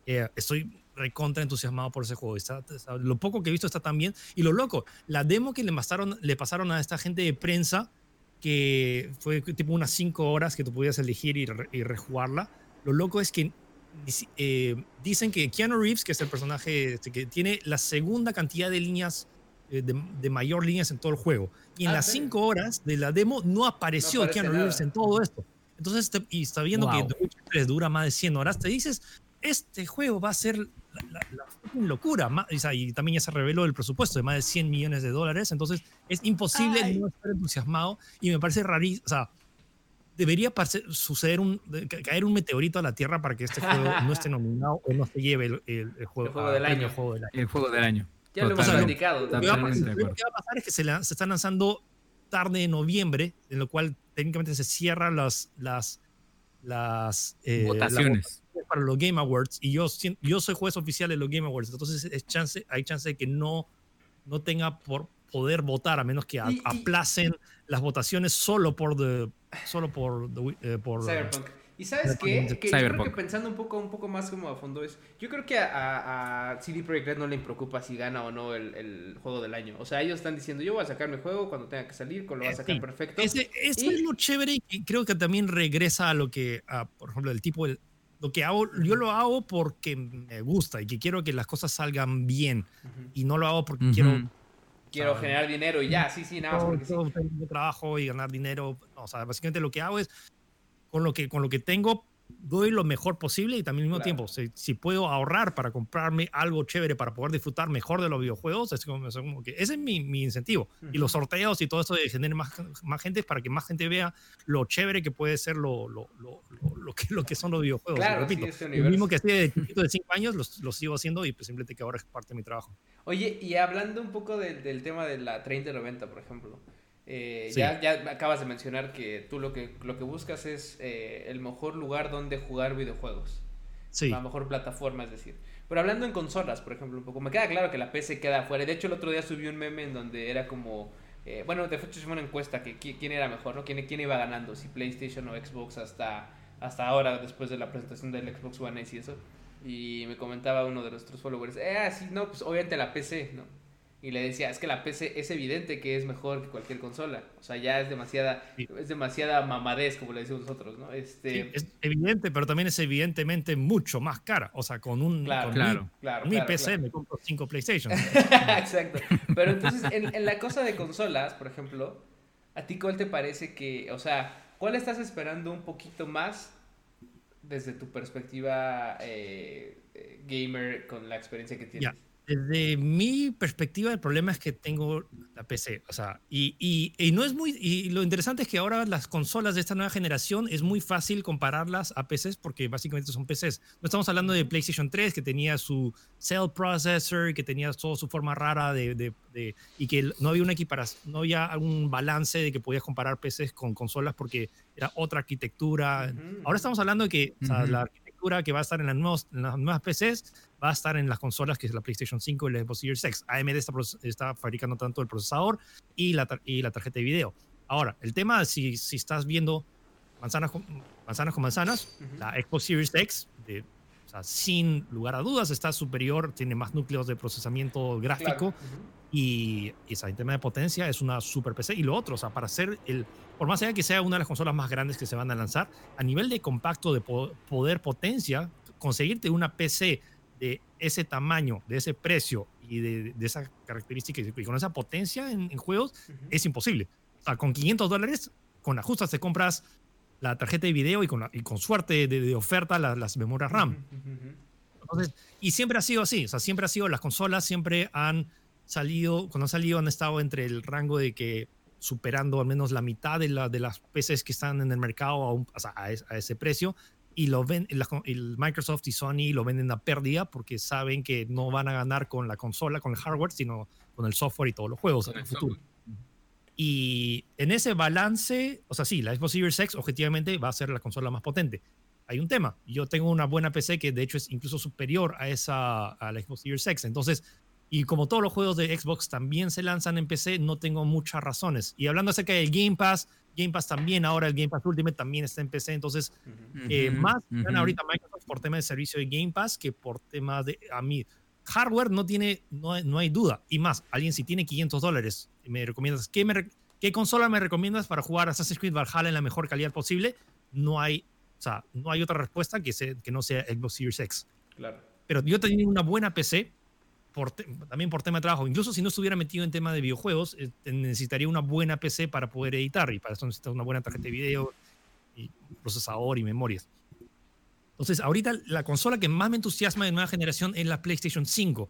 eh, estoy recontra entusiasmado por ese juego. Está, lo poco que he visto está tan bien. Y lo loco, la demo que le pasaron, le pasaron a esta gente de prensa, que fue tipo unas cinco horas que tú podías elegir y, y rejugarla, lo loco es que eh, dicen que Keanu Reeves, que es el personaje este, que tiene la segunda cantidad de líneas eh, de, mayor líneas en todo el juego. Y en ah, las cinco horas de la demo no apareció Keanu Reeves en todo esto. Entonces, y está viendo que The dura más de 100 horas, te dices, este juego va a ser la, locura. Y también ya se reveló el presupuesto de más de 100 millones de dólares. Entonces, es imposible no estar entusiasmado. Y me parece rarísimo. O sea, debería suceder un, caer un meteorito a la Tierra para que este juego no esté nominado o no se lleve el, juego, del año. El juego del año. Ya lo hemos indicado. Lo, que va a pasar es que se, se están lanzando tarde en noviembre, en lo cual técnicamente se cierran las, las, las eh, votaciones para los Game Awards y yo, yo soy juez oficial de los Game Awards, entonces es chance, hay chance de que no, no tenga por poder votar a menos que aplacen las votaciones solo por the, solo por, eh, por Cyberpunk. Y sabes qué? Que yo creo que pensando un poco, un poco más como a fondo es, yo creo que a, a CD Projekt Red no le preocupa si gana o no el, el, juego del año. O sea, ellos están diciendo, yo voy a sacar mi juego cuando tenga que salir, con lo voy a sacar perfecto. Ese, es lo chévere y creo que también regresa a lo que, por ejemplo, el tipo, lo que hago, yo lo hago porque me gusta y que quiero que las cosas salgan bien y no lo hago porque quiero quiero generar dinero y ya, sí, sí, nada más porque sí. trabajo y ganar dinero. o sea, básicamente lo que hago es con lo que, con lo que tengo doy lo mejor posible y también al mismo tiempo, si, puedo ahorrar para comprarme algo chévere para poder disfrutar mejor de los videojuegos, es como, que ese es mi, mi incentivo. Y los sorteos y todo eso de generar más, más gente para que más gente vea lo chévere que puede ser lo, lo, lo, lo que, lo que son los videojuegos. Claro, repito, sí, lo mismo que estoy de de 5 años, lo, sigo haciendo y pues simplemente que ahora es parte de mi trabajo. Oye, y hablando un poco del, del tema de la 3090, por ejemplo. Eh, ya, ya acabas de mencionar que tú lo que, lo que buscas es eh, el mejor lugar donde jugar videojuegos. Sí. La mejor plataforma, es decir. Pero hablando en consolas, por ejemplo, un poco, me queda claro que la PC queda afuera. De hecho, el otro día subí un meme en donde era como. Eh, bueno, de hecho, una encuesta que quién era mejor, ¿no? ¿Quién, quién iba ganando, si PlayStation o Xbox hasta, hasta ahora, después de la presentación del Xbox One S y eso. Y me comentaba uno de nuestros followers, eh, sí, no, pues obviamente la PC, ¿no? Y le decía, es que la PC es evidente que es mejor que cualquier consola. O sea, ya es demasiada, es demasiada mamadez, como le decimos nosotros, ¿no? Este... es evidente, pero también es evidentemente mucho más cara. O sea, con un claro, claro, mi, claro, mi PC me compro cinco PlayStation. Exacto. Pero entonces, en, en, la cosa de consolas, por ejemplo, ¿a ti cuál te parece que, o sea, cuál estás esperando un poquito más desde tu perspectiva eh, eh gamer con la experiencia que tienes? Desde mi perspectiva, el problema es que tengo la PC. O sea, y, y, y, no es muy. Y lo interesante es que ahora las consolas de esta nueva generación es muy fácil compararlas a PCs porque básicamente son PCs. No estamos hablando de PlayStation 3, que tenía su cell processor, que tenía toda su forma rara de, de, y que no había una equiparación, no había un balance de que podías comparar PCs con consolas porque era otra arquitectura. Ahora estamos hablando de que o sea, la arquitectura que va a estar en las, nuevas PCs va a estar en las consolas que es la PlayStation 5 y la Xbox Series X. AMD está, está fabricando tanto el procesador y la, y la tarjeta de video. Ahora, el tema, si, si estás viendo manzanas con manzanas, con manzanas la Xbox Series X, de, o sea, sin lugar a dudas, está superior, tiene más núcleos de procesamiento gráfico y, esa en tema de potencia es una super PC. Y lo otro, o sea, para hacer el, por más allá que sea una de las consolas más grandes que se van a lanzar, a nivel de compacto de poder potencia, conseguirte una PC de ese tamaño, de ese precio y de, de esas características y con esa potencia en, juegos es imposible. O sea, con 500 dólares, con ajustes te compras la tarjeta de video y con, y con suerte de, oferta las memorias RAM. Entonces, y siempre ha sido así, o sea, siempre ha sido, las consolas siempre han salido, cuando han salido han estado entre el rango de que superando al menos la mitad de, la, de las PCs que están en el mercado a, a, ese precio y lo ven, el Microsoft y Sony lo venden a pérdida porque saben que no van a ganar con la consola, con el hardware, sino con el software y todos los juegos en el futuro. Y en ese balance, o sea, sí, la Xbox Series X objetivamente va a ser la consola más potente. Hay un tema. Yo tengo una buena PC que de hecho es incluso superior a esa a la Xbox Series X. Entonces, y como todos los juegos de Xbox también se lanzan en PC, no tengo muchas razones. Y hablando acerca del Game Pass, Game Pass también, ahora el Game Pass Ultimate también está en PC. Entonces, eh, más ahorita Microsoft por tema de servicio de Game Pass que por tema de a mí hardware no tiene, no, no hay duda. Y más, alguien si tiene 500 dólares, me recomiendas, ¿qué, me, ¿qué consola me recomiendas para jugar Assassin's Creed Valhalla en la mejor calidad posible? No hay, o sea, no hay otra respuesta que, se, que no sea Xbox Series X. Claro. Pero yo tenía una buena PC, por también por tema de trabajo. Incluso si no estuviera metido en tema de videojuegos, eh, necesitaría una buena PC para poder editar. Y para eso necesitas una buena tarjeta de video, y procesador y memorias. Entonces, ahorita la consola que más me entusiasma de nueva generación es la PlayStation 5,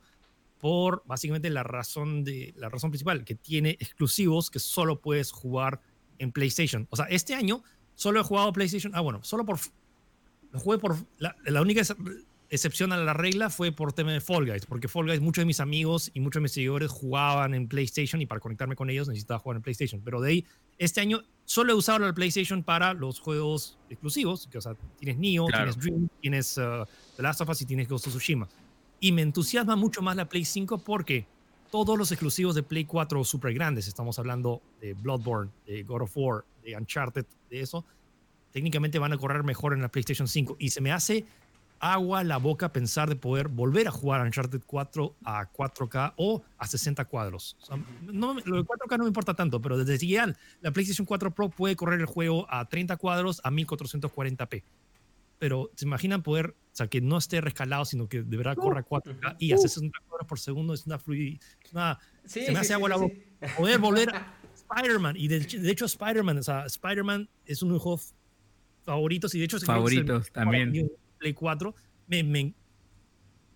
por básicamente la razón, de, la razón principal, que tiene exclusivos que solo puedes jugar en PlayStation. O sea, este año solo he jugado PlayStation. Ah, bueno, solo por. Lo jugué por. La, la única excepción a la regla fue por tema de Fall Guys, porque Fall Guys, muchos de mis amigos y muchos de mis seguidores jugaban en PlayStation y para conectarme con ellos necesitaba jugar en PlayStation. Pero de ahí, este año solo he usado la PlayStation para los juegos exclusivos, que o sea, tienes Neo, tienes Dream, tienes uh, The Last of Us y tienes Ghost of Tsushima. Y me entusiasma mucho más la Play 5 porque todos los exclusivos de Play 4 super grandes, estamos hablando de Bloodborne, de God of War, de Uncharted, de eso, técnicamente van a correr mejor en la PlayStation 5. Y se me hace agua la boca pensar de poder volver a jugar Uncharted 4 a 4K o a 60 cuadros. no, lo de 4K no me importa tanto, pero desde ya la PlayStation 4 Pro puede correr el juego a 30 cuadros a 1440p. Pero se imaginan poder, o sea, que no esté rescalado, sino que de verdad corra 4K y a 60 cuadros por segundo es una fluidez. se me hace agua la boca. Poder volver a Spider-Man. Y de, hecho, Spider-Man, o sea, Spider-Man es uno de mis juegos favoritos y de hecho, favoritos también. Play 4, me,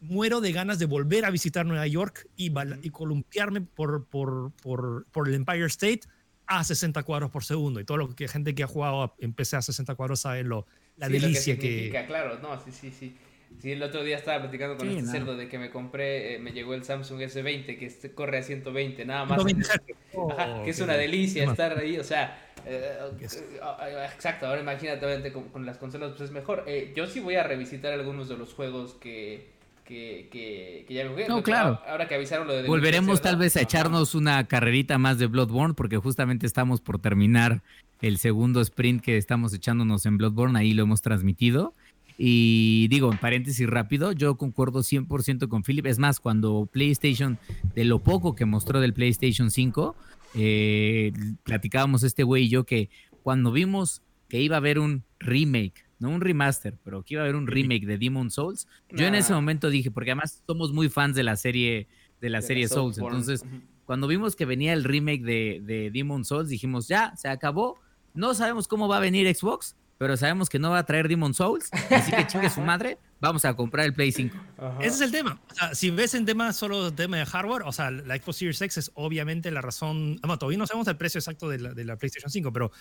muero de ganas de volver a visitar Nueva York y, y columpiarme por, por, por, por, el Empire State a 60 cuadros por segundo. Y todo lo que gente que ha jugado en PC a 60 cuadros sabe lo, la delicia que, que... Claro, no, sí, sí, sí. Sí, el otro día estaba platicando con este cerdo de que me compré, eh, me llegó el Samsung S20 que este corre a 120, nada más. que es una delicia estar ahí, o sea, eh, eh, exacto, ahora imagínate con, las consolas pues es mejor. yo sí voy a revisitar algunos de los juegos que, que, que, ya me jugué. No, claro. Ahora que avisaron lo de... Volveremos tal vez a echarnos una carrerita más de Bloodborne porque justamente estamos por terminar el segundo sprint que estamos echándonos en Bloodborne, ahí lo hemos transmitido. Y digo, en paréntesis rápido, yo concuerdo 100% con Philip. Es más, cuando PlayStation, de lo poco que mostró del PlayStation 5, eh, platicábamos este güey y yo que cuando vimos que iba a haber un remake, no un remaster, pero que iba a haber un remake de Demon Souls, yo en ese momento dije, porque además somos muy fans de la serie, de la serie Souls, entonces cuando vimos que venía el remake de, de Demon Souls, dijimos, ya, se acabó, no sabemos cómo va a venir Xbox, pero sabemos que no va a traer Demon Souls, así que chingue su madre, vamos a comprar el Play 5. Ese es el tema. si ves en tema solo tema de hardware, o sea, la Xbox Series X es obviamente la razón. todavía no sabemos el precio exacto de la, PlayStation 5, pero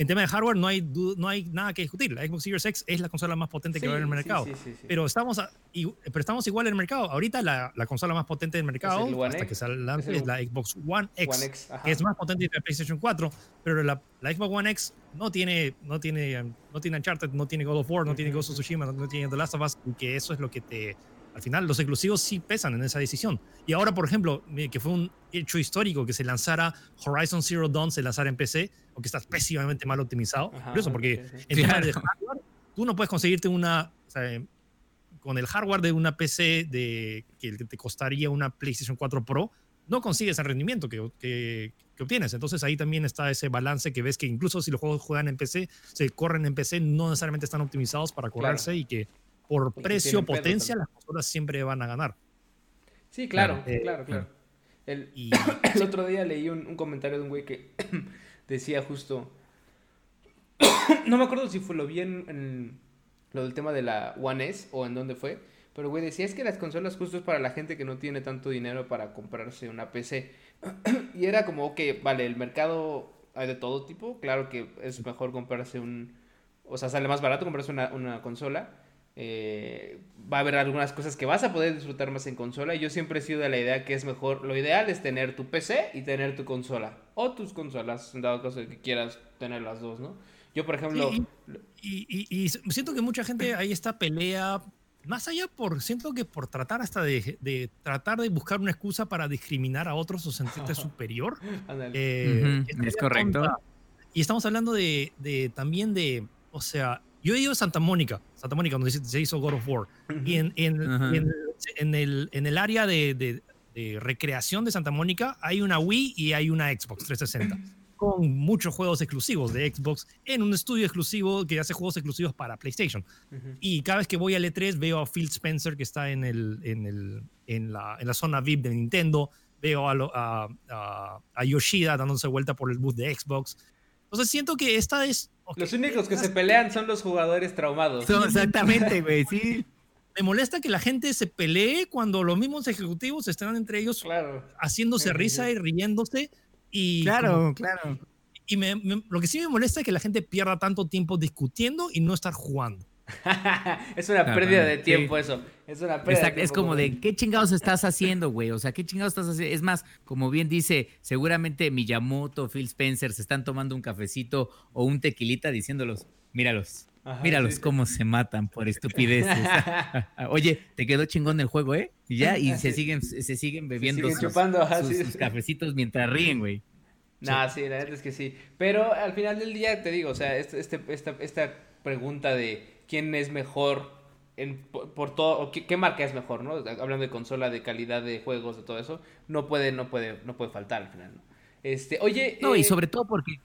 en tema de hardware no hay, no hay nada que discutir. La Xbox Series X es la consola más potente que va a haber en el mercado. pero, estamos pero estamos igual en el mercado. Ahorita la, la consola más potente del mercado, hasta que salga es, es, la Xbox One X, que es más potente que la PlayStation 4. Pero la, la, Xbox One X no tiene, no, tiene, no tiene Uncharted, no tiene God of War, no tiene Ghost of Tsushima, no tiene The Last of Us, y que eso es lo que te al final los exclusivos sí pesan en esa decisión. Y ahora, por ejemplo, que fue un hecho histórico que se lanzara Horizon Zero Dawn, se lanzara en PC, aunque está pésimamente mal optimizado. Ajá, porque en tema de hardware, tú no puedes conseguirte una... con el hardware de una PC de, que te costaría una PlayStation 4 Pro, no consigues el rendimiento que, que, obtienes. Entonces ahí también está ese balance que ves que incluso si los juegos juegan en PC, se corren en PC, no necesariamente están optimizados para correrse y que por precio, potencia, las consolas siempre van a ganar. Sí, claro, claro, claro. El, el, otro día leí un, comentario de un güey que decía justo, no me acuerdo si fue lo bien en, lo del tema de la One S o en dónde fue, pero güey decía es que las consolas justo es para la gente que no tiene tanto dinero para comprarse una PC. y era como, ok, vale, el mercado hay de todo tipo, claro que es mejor comprarse un, o sea, sale más barato comprarse una, una consola eh, va a haber algunas cosas que vas a poder disfrutar más en consola. Y yo siempre he sido de la idea que es mejor, lo ideal es tener tu PC y tener tu consola. O tus consolas, en dado caso de que quieras tener las dos, ¿no? Yo, por ejemplo... y, siento que mucha gente ahí está pelea, más allá por, siento que por tratar hasta de, tratar de buscar una excusa para discriminar a otros o sentirte superior. Eh, es correcto. Y estamos hablando de, de también de, o sea, yo he ido a Santa Mónica, Santa Mónica, donde se hizo God of War. Y en, en, en, el, en el área de, de, recreación de Santa Mónica hay una Wii y hay una Xbox 360. Con muchos juegos exclusivos de Xbox en un estudio exclusivo que hace juegos exclusivos para PlayStation. Y cada vez que voy al E3 veo a Phil Spencer que está en, el, en, el, en, la, en la zona VIP de Nintendo. Veo a, a, a Yoshida dándose vuelta por el booth de Xbox. Entonces siento que esta es los únicos que se pelean son los jugadores traumados. exactamente, güey, sí. Me molesta que la gente se pelee cuando los mismos ejecutivos están entre ellos haciéndose risa y riéndose. Y claro, claro. Y lo que sí me molesta es que la gente pierda tanto tiempo discutiendo y no estar jugando. es una pérdida de tiempo eso. Es una pérdida Es como de, ¿qué chingados estás haciendo, güey? O sea, ¿qué chingados estás haciendo? Es más, como bien dice, seguramente Miyamoto, Phil Spencer se están tomando un cafecito o un tequilita diciéndolos, míralos. míralos cómo se matan por estupideces. Oye, te quedó chingón el juego, ¿eh? Y ya, y se siguen, se siguen bebiendo sus, cafecitos mientras ríen, güey. No, sí. la verdad es que sí. Pero al final del día, te digo, o sea, este, este esta, esta pregunta de quién es mejor en, por, todo, o qué, marca es mejor, ¿no? Hablando de consola, de calidad de juegos, de todo eso, no puede, no puede, no puede faltar al final, ¿no? Este, oye. No, y eh, sobre todo porque.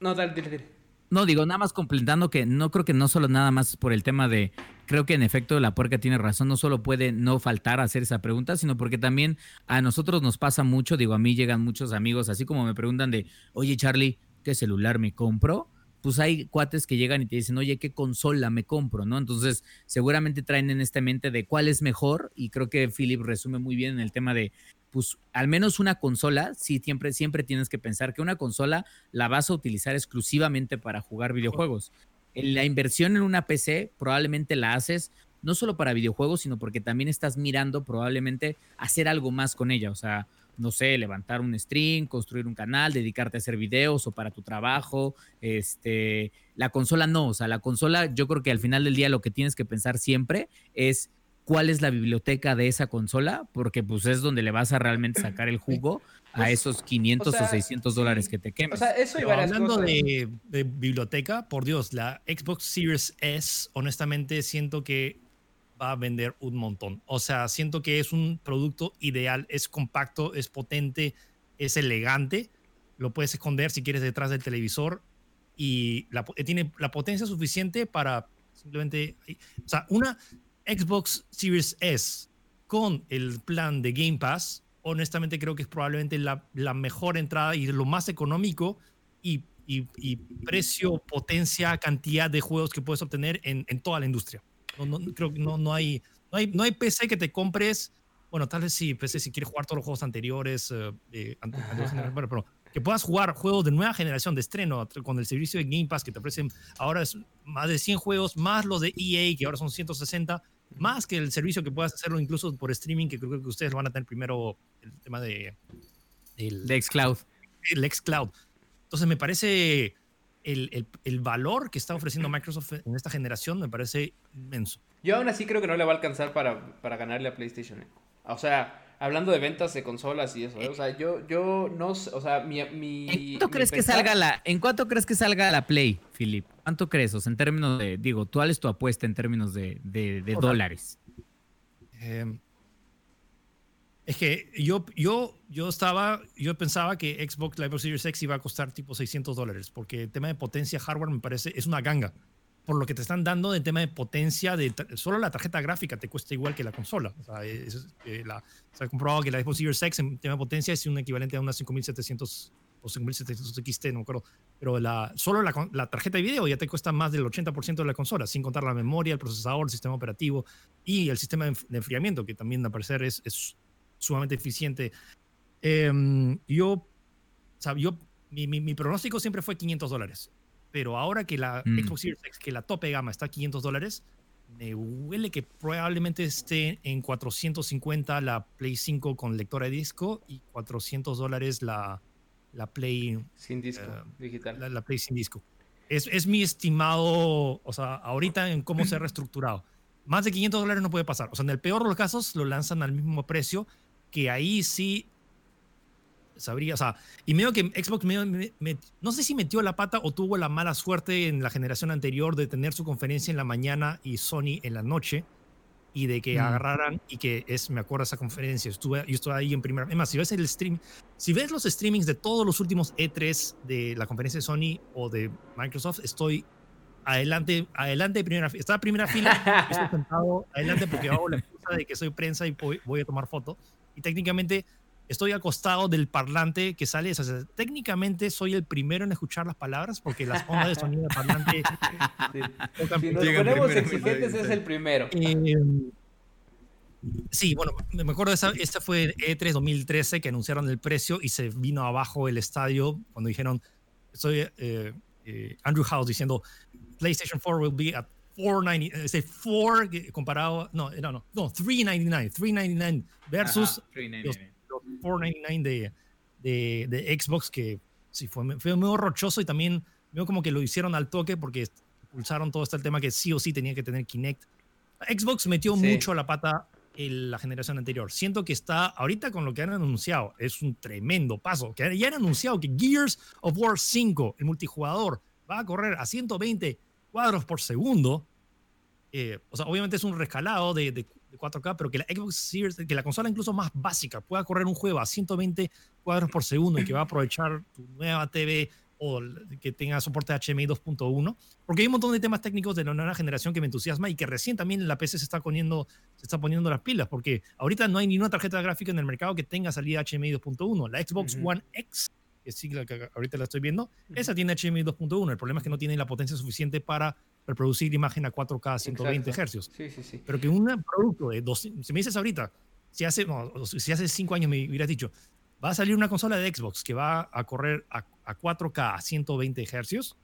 No, dale, dale, dale. No, digo, nada más completando que no creo que no solo nada más por el tema de, creo que en efecto la puerca tiene razón, no solo puede no faltar hacer esa pregunta, sino porque también a nosotros nos pasa mucho, digo, a mí llegan muchos amigos, así como me preguntan de, oye Charlie, ¿qué celular me compro? Pues hay cuates que llegan y te dicen, oye, ¿qué consola me compro? ¿no? Entonces, seguramente traen en esta mente de cuál es mejor y creo que Philip resume muy bien en el tema de, pues, al menos una consola, sí, siempre, siempre tienes que pensar que una consola la vas a utilizar exclusivamente para jugar videojuegos. La inversión en una PC probablemente la haces no solo para videojuegos, sino porque también estás mirando probablemente hacer algo más con ella. O sea, no sé, levantar un stream, construir un canal, dedicarte a hacer videos o para tu trabajo. Este, la consola no, o sea, la consola yo creo que al final del día lo que tienes que pensar siempre es cuál es la biblioteca de esa consola, porque pues es donde le vas a realmente sacar el jugo a pues, esos 500 o, 600 dólares que te quemes. O sea, eso y Hablando de, de biblioteca, por Dios, la Xbox Series S, honestamente siento que va a vender un montón. O sea, siento que es un producto ideal, es compacto, es potente, es elegante, lo puedes esconder si quieres detrás del televisor y la, tiene la potencia suficiente para simplemente, o sea, una Xbox Series S con el plan de Game Pass, honestamente creo que es probablemente la, mejor entrada y lo más económico y, precio, potencia, cantidad de juegos que puedes obtener en, en toda la industria. No, creo que no, no, hay, no, hay, no hay PC que te compres. Bueno, tal vez sí, PC si quieres jugar todos los juegos anteriores, eh, pero que puedas jugar juegos de nueva generación de estreno con el servicio de Game Pass que te ofrecen ahora es más de 100 juegos, más los de EA que ahora son 160, más que el servicio que puedas hacerlo incluso por streaming, que creo que ustedes van a tener primero el tema de... El, de Xcloud. El Xcloud. Entonces me parece el, el, valor que está ofreciendo Microsoft en esta generación me parece inmenso. Yo aún así creo que no le va a alcanzar para, para ganarle a PlayStation. ¿eh? O sea, hablando de ventas de consolas y eso, ¿eh? o sea, yo, yo no o sea, mi... mi ¿En cuánto crees que salga la, en cuánto crees que salga la Play, Philip? ¿Cuánto crees? O sea, en términos de, digo, ¿cuál es tu apuesta en términos de, de, dólares? Eh, es que yo, yo, yo estaba, yo pensaba que Xbox Live Series X iba a costar tipo 600 dólares, porque el tema de potencia hardware me parece, es una ganga. Por lo que te están dando de tema de potencia, de solo la tarjeta gráfica te cuesta igual que la consola. O sea, eh, se ha comprobado que la Xbox Series X en tema de potencia es un equivalente a una 5700 o 5700 XT, no me acuerdo. Pero la, solo la, la, tarjeta de video ya te cuesta más del 80% de la consola, sin contar la memoria, el procesador, el sistema operativo y el sistema de enfriamiento, que también al parecer es, es sumamente eficiente. Em, yo, yo mi, mi, pronóstico siempre fue 500 dólares, pero ahora que la mm. Xbox Series X, que la tope gama está a 500 dólares, me huele que probablemente esté en 450 la Play 5 con lectora de disco y 400 dólares la, la Play sin disco eh, digital. La, Play sin disco. Es, es, mi estimado, o sea, ahorita en cómo se ha reestructurado. Más de 500 dólares no puede pasar. O sea, en el peor de los casos lo lanzan al mismo precio que ahí sí sabría, o sea, y medio que Xbox no sé si metió la pata o tuvo la mala suerte en la generación anterior de tener su conferencia en la mañana y Sony en la noche y de que mm. agarraran y que es, me acuerdo esa conferencia, estuve, yo estuve ahí en primera, es más, si ves el stream, si ves los streamings de todos los últimos E3 de la conferencia de Sony o de Microsoft, estoy adelante, adelante de primera fila, estaba primera fila, estoy sentado adelante porque hago la excusa de que soy prensa y voy, a tomar fotos y técnicamente estoy acostado del parlante que sale. O sea, técnicamente soy el primero en escuchar las palabras porque las ondas de sonido del parlante. Si nos ponemos exigentes, es el primero. Eh, sí, bueno, me acuerdo, esa, esta fue E3 2013 que anunciaron el precio y se vino abajo el estadio cuando dijeron, soy eh, eh, Andrew House diciendo, PlayStation 4 will be at 4.99, es 4 comparado, no, no, no, no 3.99, 3.99 versus los, 4.99 de, de, de, Xbox que sí fue, fue muy rochoso y también veo como que lo hicieron al toque porque pulsaron todo este tema que sí o sí tenía que tener Kinect. Xbox metió mucho la pata en la generación anterior. Siento que está ahorita con lo que han anunciado, es un tremendo paso. Que ya han anunciado que Gears of War 5, el multijugador, va a correr a 120 cuadros por segundo. Eh, o sea, obviamente es un rescalado de, de, 4K, pero que la Xbox Series, que la consola incluso más básica pueda correr un juego a 120 cuadros por segundo y que va a aprovechar tu nueva TV o que tenga soporte HMI 2.1, porque hay un montón de temas técnicos de la nueva generación que me entusiasma y que recién también la PC se está poniendo, se está poniendo las pilas, porque ahorita no hay ni una tarjeta gráfica en el mercado que tenga salida HMI 2.1. La Xbox One X que sí, la que ahorita la estoy viendo, esa tiene HDMI 2.1. El problema es que no tiene la potencia suficiente para reproducir imagen a 4K a 120 Hz. Sí, sí, sí. Pero que un producto de dos, si me dices ahorita, si hace, si hace cinco años me hubieras dicho, va a salir una consola de Xbox que va a correr a, 4K a 120 Hz,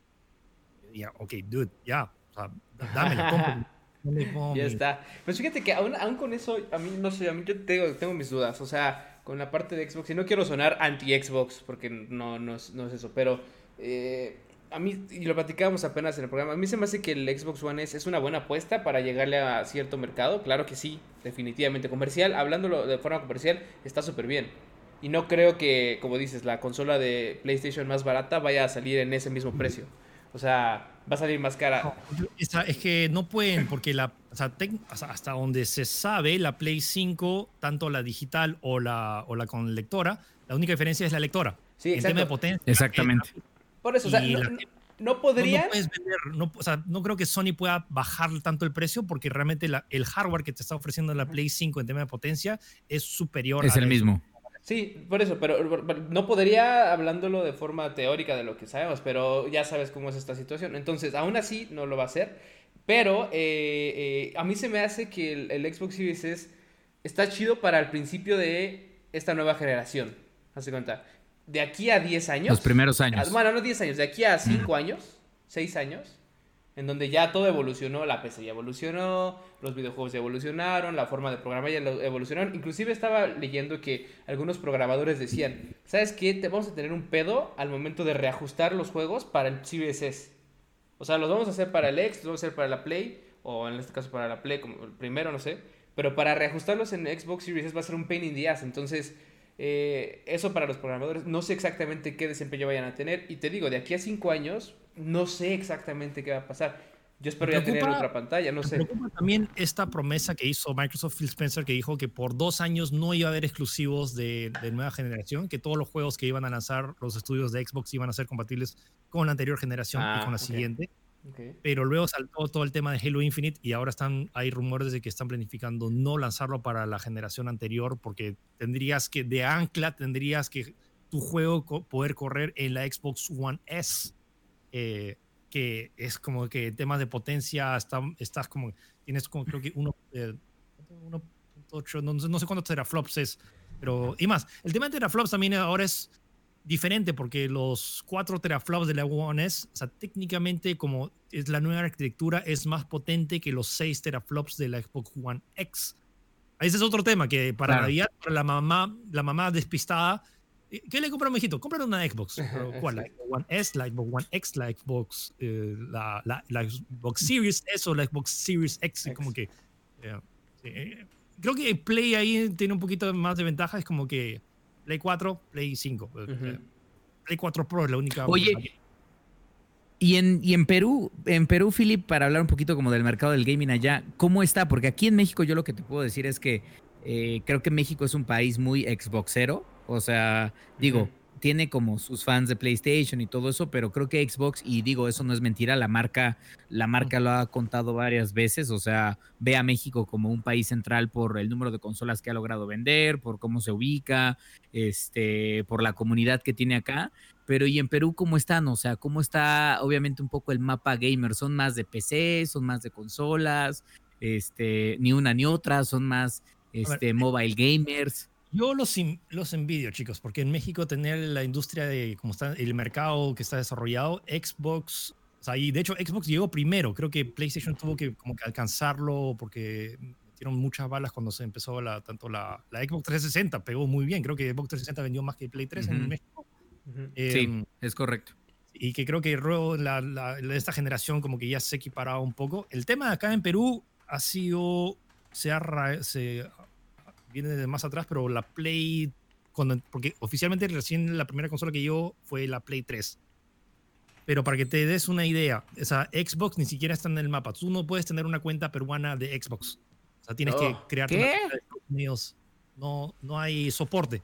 ya, ok, dude, ya, o sea, dámela, ya está. Pues fíjate que aún, aún, con eso, a mí no sé, a mí yo tengo, tengo mis dudas. O sea, con la parte de Xbox. Y no quiero sonar anti-Xbox, porque no, no, es, eso, pero eh, a mí, y lo platicábamos apenas en el programa, a mí se me hace que el Xbox One es, es una buena apuesta para llegarle a cierto mercado. Claro que sí, definitivamente. Comercial, hablándolo de forma comercial, está súper bien. Y no creo que, como dices, la consola de PlayStation más barata vaya a salir en ese mismo precio. O sea, va a salir más cara. es que no pueden, porque la, hasta donde se sabe, la Play 5, tanto la digital o la, o la con lectora, la única diferencia es la lectora. Sí, en tema de potencia. Exactamente. Por eso, o sea, no, podría. No, o sea, no creo que Sony pueda bajar tanto el precio porque realmente el hardware que te está ofreciendo la Play 5 en tema de potencia es superior. Es el mismo. Sí, por eso, pero no podría hablándolo de forma teórica de lo que sabemos, pero ya sabes cómo es esta situación. Entonces, aún así no lo va a hacer, pero eh, eh, a mí se me hace que el, Xbox Series S está chido para el principio de esta nueva generación. Hace cuenta. de aquí a 10 años. Los primeros años. Bueno, no 10 años, de aquí a 5 años, 6 años, en donde ya todo evolucionó, la PC ya evolucionó, los videojuegos ya evolucionaron, la forma de programar ya evolucionó. Inclusive estaba leyendo que algunos programadores decían, ¿sabes qué? Te vamos a tener un pedo al momento de reajustar los juegos para el Series S. O sea, los vamos a hacer para el X, los vamos a hacer para la Play, o en este caso para la Play, como el primero, no sé. Pero para reajustarlos en Xbox Series S va a ser un pain in the ass. Entonces, eh, eso para los programadores, no sé exactamente qué desempeño vayan a tener. Y te digo, de aquí a cinco años, no sé exactamente qué va a pasar. Yo espero ya tener otra pantalla, no sé. también esta promesa que hizo Microsoft Phil Spencer, que dijo que por dos años no iba a haber exclusivos de, nueva generación, que todos los juegos que iban a lanzar los estudios de Xbox iban a ser compatibles con la anterior generación y ah, con la siguiente. Pero luego saltó todo el tema de Halo Infinite y ahora están, hay rumores de que están planificando no lanzarlo para la generación anterior porque tendrías que, de ancla, tendrías que tu juego poder correr en la Xbox One S. Eh, que es como que temas de potencia, está, estás como, tienes como creo que 1.8, eh, no, no, sé cuántos teraflops es, pero y más. El tema de teraflops también ahora es diferente porque los 4 teraflops de la One S, o sea, técnicamente como es la nueva arquitectura, es más potente que los 6 teraflops de la Xbox One X. Ese es otro tema que para, la, para la mamá, la mamá despistada, ¿qué le compra a mi hijito? Cómprale una Xbox. ¿Cuál? ¿La Xbox One S, la Xbox One X, la Xbox, eh, la, la, Xbox Series S o la Xbox Series X? Como que, eh, creo que Play ahí tiene un poquito más de ventaja, es como que Play 4, Play 5. Eh, Play 4 Pro es la única. Oye, y en, y en Perú, en Perú, Philip, para hablar un poquito como del mercado del gaming allá, ¿cómo está? Porque aquí en México yo lo que te puedo decir es que eh, creo que México es un país muy Xboxero. O sea, digo, tiene como sus fans de PlayStation y todo eso, pero creo que Xbox, y digo, eso no es mentira, la marca, la marca lo ha contado varias veces, o sea, ve a México como un país central por el número de consolas que ha logrado vender, por cómo se ubica, este, por la comunidad que tiene acá. Pero ¿y en Perú cómo están? O sea, ¿cómo está obviamente un poco el mapa gamer? ¿Son más de PC? ¿Son más de consolas? Este, ni una ni otra, son más este, mobile gamers. Yo los, los envidio, chicos, porque en México tener la industria de, como está el mercado que está desarrollado, Xbox, o sea, y de hecho Xbox llegó primero, creo que PlayStation tuvo que como que alcanzarlo porque metieron muchas balas cuando se empezó la, tanto la, la, Xbox 360, pegó muy bien, creo que Xbox 360 vendió más que Play 3 en México. sí, em, es correcto. Y que creo que luego la, la, esta generación como que ya se equiparaba un poco. El tema acá en Perú ha sido, se ha, se viene de más atrás, pero la Play, cuando, porque oficialmente recién la primera consola que yo fue la Play 3. Pero para que te des una idea, esa Xbox ni siquiera está en el mapa. Tú no puedes tener una cuenta peruana de Xbox. O sea, tienes que oh, crear una cuenta de Estados Unidos. No, no hay soporte.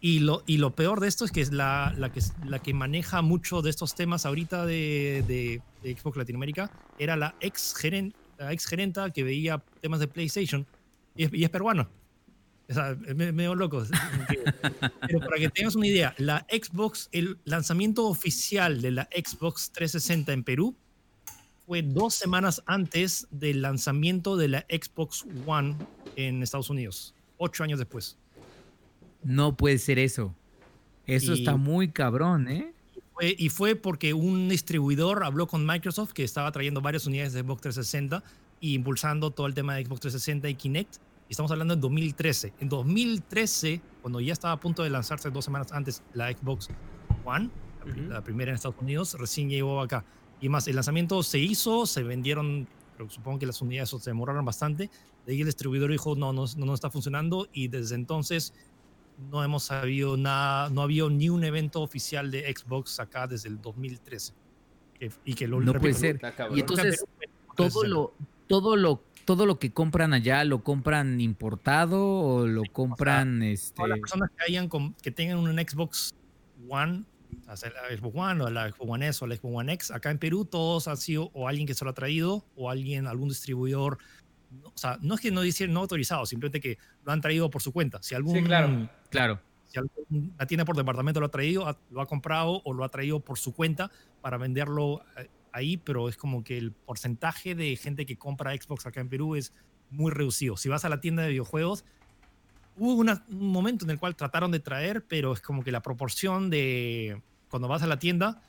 Y lo, y lo peor de esto es que es la, la, que la que maneja mucho de estos temas ahorita de, de, Xbox Latinoamérica era la ex, gerente, la ex gerenta que veía temas de PlayStation y es, y es peruana. O sea, es medio loco. Pero para que tengas una idea, la Xbox, el lanzamiento oficial de la Xbox 360 en Perú fue dos semanas antes del lanzamiento de la Xbox One en Estados Unidos, ocho años después. No puede ser eso. Eso está muy cabrón, ¿eh? y fue porque un distribuidor habló con Microsoft que estaba trayendo varias unidades de Xbox 360 y impulsando todo el tema de Xbox 360 y Kinect Estamos hablando en 2013. En 2013, cuando ya estaba a punto de lanzarse dos semanas antes la Xbox One, la, primera en Estados Unidos, recién llegó acá. Y más, el lanzamiento se hizo, se vendieron, pero supongo que las unidades se demoraron bastante. De ahí el distribuidor dijo, no, no, no está funcionando. Y desde entonces no hemos sabido nada, no ha habido ni un evento oficial de Xbox acá desde el 2013. y que lo No puede ser. Y entonces, todo lo, todo lo todo lo que compran allá lo compran importado o lo compran este las personas que hayan que tengan un Xbox One la Xbox One o la Xbox One S o la Xbox One X acá en Perú todos han sido o alguien que se lo ha traído o alguien algún distribuidor o sea no es que no dicen no autorizado simplemente que lo han traído por su cuenta. Si algún sí, claro. Claro. Si alguna tienda por departamento lo ha traído lo ha comprado o lo ha traído por su cuenta para venderlo eh, ahí, pero es como que el porcentaje de gente que compra Xbox acá en Perú es muy reducido. Si vas a la tienda de videojuegos, hubo un momento en el cual trataron de traer, pero es como que la proporción de cuando vas a la tienda,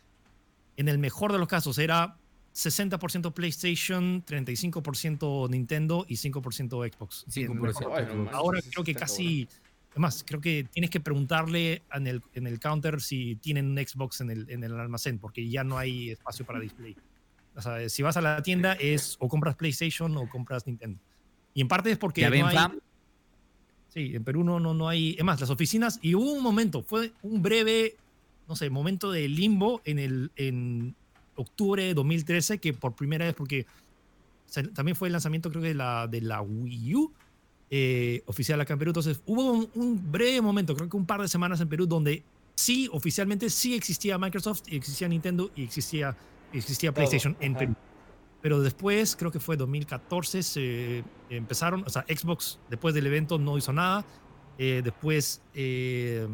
en el mejor de los casos era 60% PlayStation, 35% Nintendo y 5% Xbox. 5%. Ahora creo que casi, además, creo que tienes que preguntarle en el, en el counter si tienen un Xbox en el, en el almacén, porque ya no hay espacio para display. O sea, si vas a la tienda es o compras PlayStation o compras Nintendo. Y en parte es porque ¿Ya ven, no hay... Sí, en Perú no, no, no hay... Es más, las oficinas... Y hubo un momento, fue un breve, no sé, momento de limbo en, el, en octubre de 2013, que por primera vez, porque también fue el lanzamiento creo que de la, de la Wii U, eh, oficial acá en Perú. Entonces hubo un, breve momento, creo que un par de semanas en Perú, donde sí, oficialmente sí existía Microsoft, existía Nintendo y existía, existía PlayStation en Perú. Pero después, creo que fue 2014, se empezaron, o sea, Xbox después del evento no hizo nada. Eh, después eh,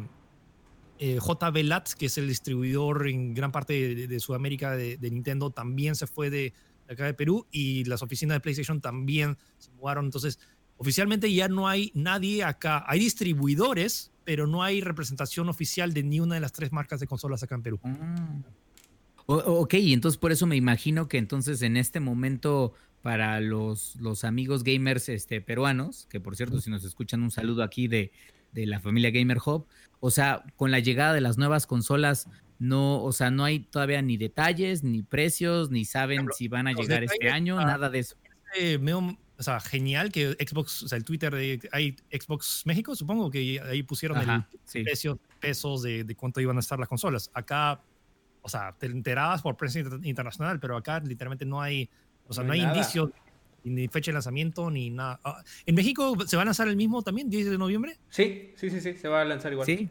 eh, JB Lat, que es el distribuidor en gran parte de, Sudamérica de, Nintendo, también se fue de, acá de Perú y las oficinas de PlayStation también se mudaron. Entonces, oficialmente ya no hay nadie acá. Hay distribuidores, pero no hay representación oficial de ni una de las tres marcas de consolas acá en Perú. Ah ok, entonces por eso me imagino que entonces en este momento para los, los amigos gamers este, peruanos, que por cierto si nos escuchan un saludo aquí de, de la familia Gamer Hub, o sea, con la llegada de las nuevas consolas, no, o sea, no hay todavía ni detalles, ni precios, ni saben si van a llegar este año, nada de eso. O sea, genial que Xbox, o sea, el Twitter de hay Xbox México, supongo que ahí pusieron el precio, pesos de, de cuánto iban a estar las consolas. Acá o sea, te enterabas por prensa internacional, pero acá literalmente no hay, o sea, no, hay, indicio ni fecha de lanzamiento ni nada. Ah, ¿En México se va a lanzar el mismo también, 10 de noviembre? Sí, sí, sí, sí, se va a lanzar igual. Sí.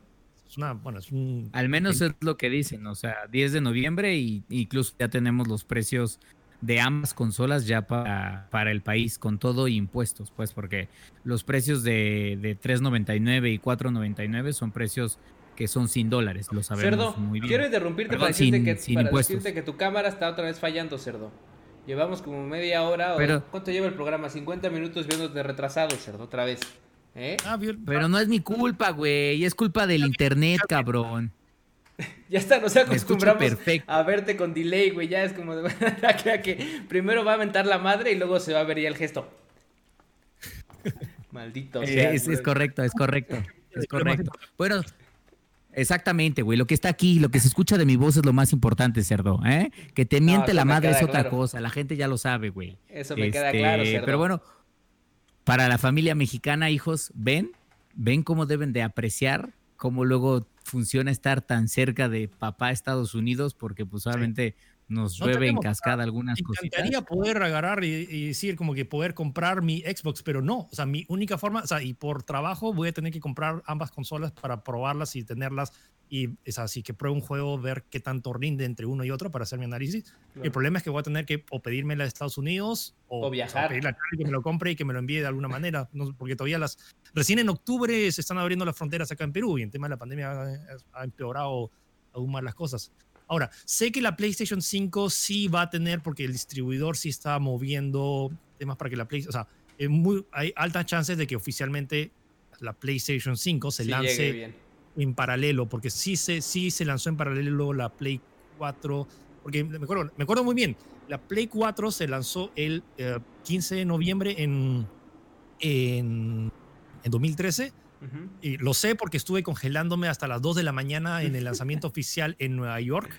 Es una, bueno, es un... Al menos es lo que dicen, o sea, 10 de noviembre y incluso ya tenemos los precios de ambas consolas ya para, para el país, con todo impuestos, pues, porque los precios de, de 3.99 y 4.99 son precios que son 100 dólares, lo sabemos muy bien. quiero interrumpirte para, decirte, que, que tu cámara está otra vez fallando, Cerdo. Llevamos como media hora, o ¿cuánto lleva el programa? 50 minutos viéndote retrasado, Cerdo, otra vez. ¿Eh? Ah, pero no es mi culpa, güey, es culpa del internet, cabrón. ya está, nos acostumbramos a verte con delay, güey, ya es como de que primero va a aventar la madre y luego se va a ver ya el gesto. Maldito es, es correcto, es correcto. Es correcto. Bueno, Exactamente, güey. Lo que está aquí, lo que se escucha de mi voz es lo más importante, cerdo. ¿eh? Que te miente la madre es otra cosa. La gente ya lo sabe, güey. Eso me queda claro, este, cerdo. Pero bueno, para la familia mexicana, hijos, ven, ven cómo deben de apreciar cómo luego funciona estar tan cerca de papá Estados Unidos, porque pues obviamente nos llueve en cascada algunas cosas. Me encantaría poder agarrar y, decir como que poder comprar mi Xbox, pero no, o sea, mi única forma, o sea, y por trabajo voy a tener que comprar ambas consolas para probarlas y tenerlas y es así que pruebo un juego, ver qué tanto rinde entre uno y otro para hacer mi análisis. El problema es que voy a tener que o pedirme la de Estados Unidos o, viajar. pedirle a que me lo compre y que me lo envíe de alguna manera, porque todavía las recién en octubre se están abriendo las fronteras acá en Perú y el tema de la pandemia ha, ha empeorado aún más las cosas. Ahora, sé que la PlayStation 5 sí va a tener, porque el distribuidor sí está moviendo temas para que la PlayStation, o sea, muy, hay altas chances de que oficialmente la PlayStation 5 se lance en paralelo, porque sí se, sí se lanzó en paralelo la Play 4, porque me acuerdo, me acuerdo muy bien, la Play 4 se lanzó el 15 eh, de noviembre en, en, en 2013 y lo sé porque estuve congelándome hasta las 2 de la mañana en el lanzamiento oficial en Nueva York.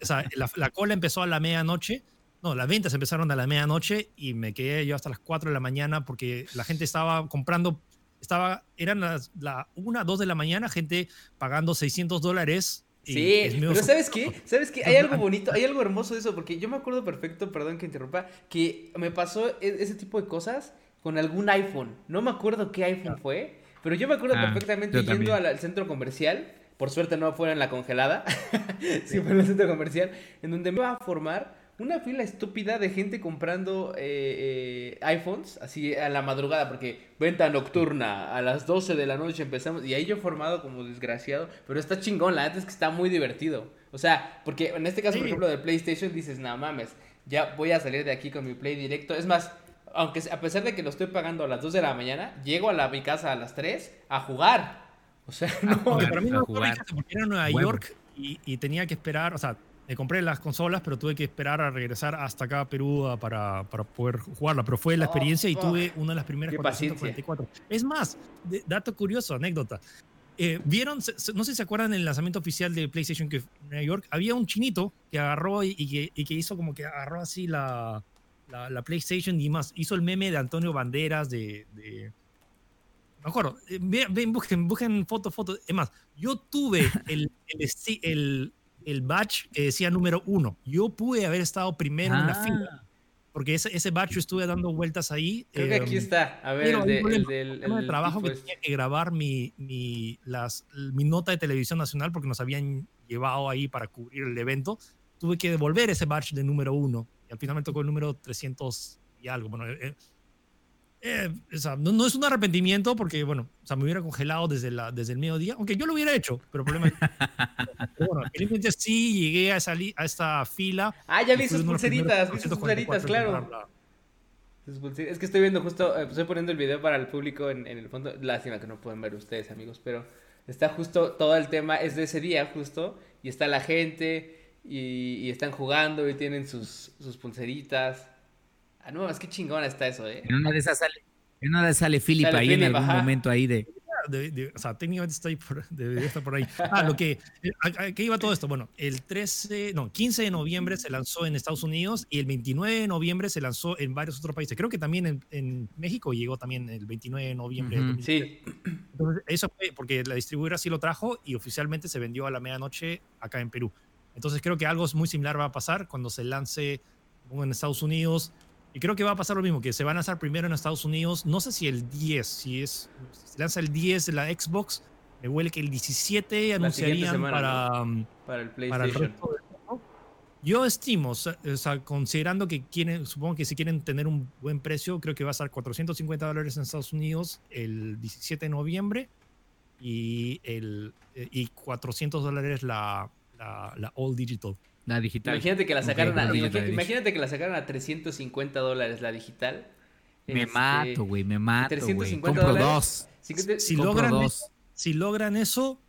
o sea, la, cola empezó a la medianoche. No, las ventas empezaron a la medianoche y me quedé yo hasta las 4 de la mañana porque la gente estaba comprando, estaba, eran las la 1, 2 de la mañana, gente pagando 600 dólares Sí, pero ¿sabes qué? ¿Sabes qué? Hay algo bonito, hay algo hermoso de eso, porque yo me acuerdo perfecto, perdón que interrumpa, que me pasó e, ese tipo de cosas con algún iPhone. No me acuerdo qué iPhone fue, pero yo me acuerdo ah, perfectamente yendo al, centro comercial. Por suerte no fuera en la congelada, sí fue en el centro comercial, en donde me iba a formar una fila estúpida de gente comprando eh, eh, iPhones así a la madrugada, porque venta nocturna, a las 12 de la noche empezamos, y ahí yo formado como desgraciado, pero está chingón, la neta es que está muy divertido. O sea, porque en este caso, por ejemplo, de PlayStation dices, no mames, ya voy a salir de aquí con mi Play directo. Es más, aunque a pesar de que lo estoy pagando a las 2 de la mañana, llego a la, mi casa a las 3 a jugar. O sea, no. para mí no porque era Nueva York y, y, tenía que esperar, o sea, me compré las consolas, pero tuve que esperar a regresar hasta acá a Perú para, para poder jugarla. Pero fue la oh, experiencia y tuve una de las primeras 444. Es más, dato curioso, anécdota. Eh, Vieron, no sé si se acuerdan el lanzamiento oficial de PlayStation que Nueva York, había un chinito que agarró y, que, y que, hizo como que agarró así la, la, PlayStation y más, hizo el meme de Antonio Banderas de... de me acuerdo, eh, ven, busquen, busquen foto, foto. Es más, yo tuve el, el, el, el badge que decía número uno. Yo pude haber estado primero en la fila. Ah. Porque ese, ese badge yo estuve dando vueltas ahí. Creo que aquí em, está. A ver, el, de, el, del trabajo que tenía que grabar mi, mi, las, mi nota de televisión nacional porque nos habían llevado ahí para cubrir el evento. Tuve que devolver ese badge de número uno. Y al final me tocó el número 300 y algo. Bueno, eh, eh, o sea, no, es un arrepentimiento porque, bueno, o sea, me hubiera congelado desde, la, desde el mediodía, aunque yo lo hubiera hecho, pero el problema es bueno, evidentemente sí llegué a, salir a esta fila. Ah, ya vi sus pulseritas, vi sus pulseritas, claro. Es que estoy viendo justo, eh, estoy poniendo el video para el público en, en, el fondo. Lástima que no pueden ver ustedes, amigos, pero está justo todo el tema, es de ese día justo, y está la gente, y, y están jugando, y tienen sus, sus pulseritas. Ah, no, es que chingona está eso, ¿eh? En una de esas sale, en una de esas sale Philip ahí en algún momento ahí de... o sea, técnicamente estoy por, debería estar por ahí. Ah, lo que, eh, ¿qué iba todo esto? Bueno, el 13, no, 15 de noviembre se lanzó en Estados Unidos y el 29 de noviembre se lanzó en varios otros países. Creo que también en, en México llegó también el 29 de noviembre. sí. Entonces, eso fue porque la distribuidora sí lo trajo y oficialmente se vendió a la medianoche acá en Perú. Entonces creo que algo muy similar va a pasar cuando se lance en Estados Unidos y creo que va a pasar lo mismo, que se van a lanzar primero en Estados Unidos. No sé si el 10, si es. Si se lanza el 10 de la Xbox, me huele que el 17 anunciarían para, um, para el PlayStation. Yo estimo, o sea, considerando que quieren, supongo que si quieren tener un buen precio, creo que va a estar 450 dólares en Estados Unidos el 17 de noviembre y, el, y 400 dólares la, la, la All Digital. La digital. Imagínate que la sacaran a, imagínate, que la sacaran a 350 dólares la digital. Me este, mato, güey, me mato. 350 Compro dólares. dos. Si, logran, dos. si logran eso,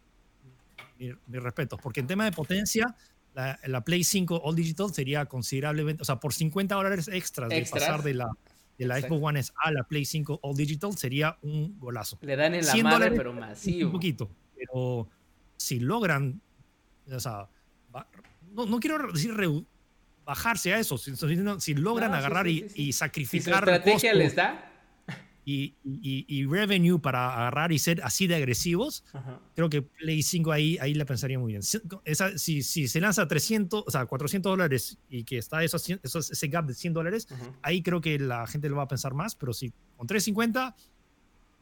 mi, respeto, porque en tema de potencia, la, la, Play 5 All Digital sería considerablemente, o sea, por 50 dólares extras, de pasar de la, de la Xbox One S a la Play 5 All Digital sería un golazo. Le dan en la madre, pero masivo. Un poquito, pero si logran, o sea, no, no quiero decir bajarse a eso, si, si logran agarrar Y, sacrificar. Si estrategia les da. Y, y, revenue para agarrar y ser así de agresivos, creo que Play 5 ahí, ahí le pensaría muy bien. Esa, si, si, se lanza 300, o sea, 400 dólares y que está eso, ese gap de 100 dólares, ahí creo que la gente lo va a pensar más, pero si con 350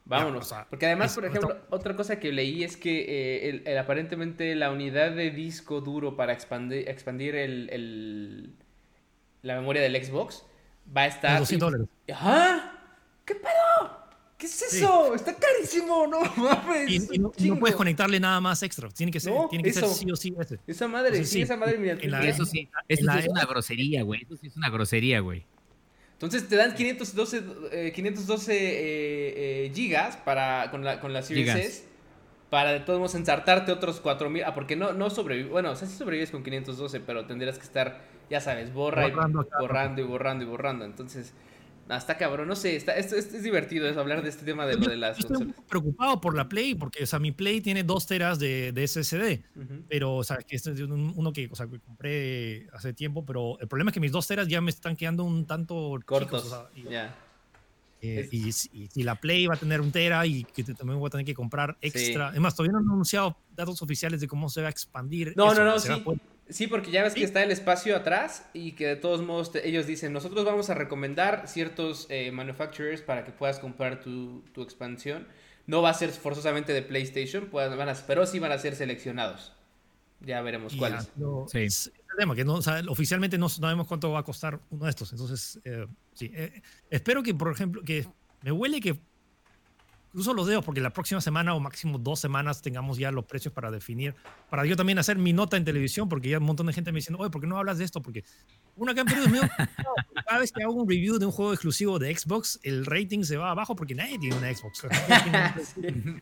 Vámonos. Porque además, por ejemplo, otra cosa que leí es que eh, el, aparentemente la unidad de disco duro para expandir, expandir el, la memoria del Xbox va a estar... 200 dólares. ¿Ah? ¿Qué pedo? ¿Qué es eso? Está carísimo, no mames. Y, no, puedes conectarle nada más extra. Tiene que ser, tiene que ser sí o sí ese. Esa madre, sí, esa madre, mira. Eso sí, eso sí es una grosería, güey. Eso sí es una grosería, güey. Entonces te dan 512, 512 eh, eh, eh, gigas para, con, la, con la Series S para de todos modos ensartarte otros 4000. Ah, porque no, no sobrevives. Bueno, o sea, sí sobrevives con 512, pero tendrías que estar, ya sabes, borra borrando, y borrando y borrando y borrando. Entonces, hasta cabrón, no sé, está, es, es, divertido eso, hablar de este tema de lo de las Estoy preocupado por la Play, porque, o sea, mi Play tiene dos teras de, de SSD, pero, o sea, que este es uno que, o sea, que compré hace tiempo, pero el problema es que mis dos teras ya me están quedando un tanto cortos. Eh, y, si la Play va a tener un tera y que también voy a tener que comprar extra. Es más, todavía no han anunciado datos oficiales de cómo se va a expandir. No, no, no, sí. Sí, porque ya ves que está el espacio atrás y que de todos modos ellos dicen, nosotros vamos a recomendar ciertos eh, manufacturers para que puedas comprar tu, expansión. No va a ser forzosamente de PlayStation, pues, van a, pero sí van a ser seleccionados. Ya veremos cuáles. sí. Es el tema, que no, oficialmente no sabemos cuánto va a costar uno de estos. Entonces, eh, sí. Eh, espero que, por ejemplo, que me huele que cruzo los dedos porque la próxima semana o máximo dos semanas tengamos ya los precios para definir, para yo también hacer mi nota en televisión, porque ya un montón de gente me diciendo, oye, ¿por qué no hablas de esto? Porque uno acá en Perú es mío, cada vez que hago un review de un juego exclusivo de Xbox, el rating se va abajo porque nadie tiene una Xbox.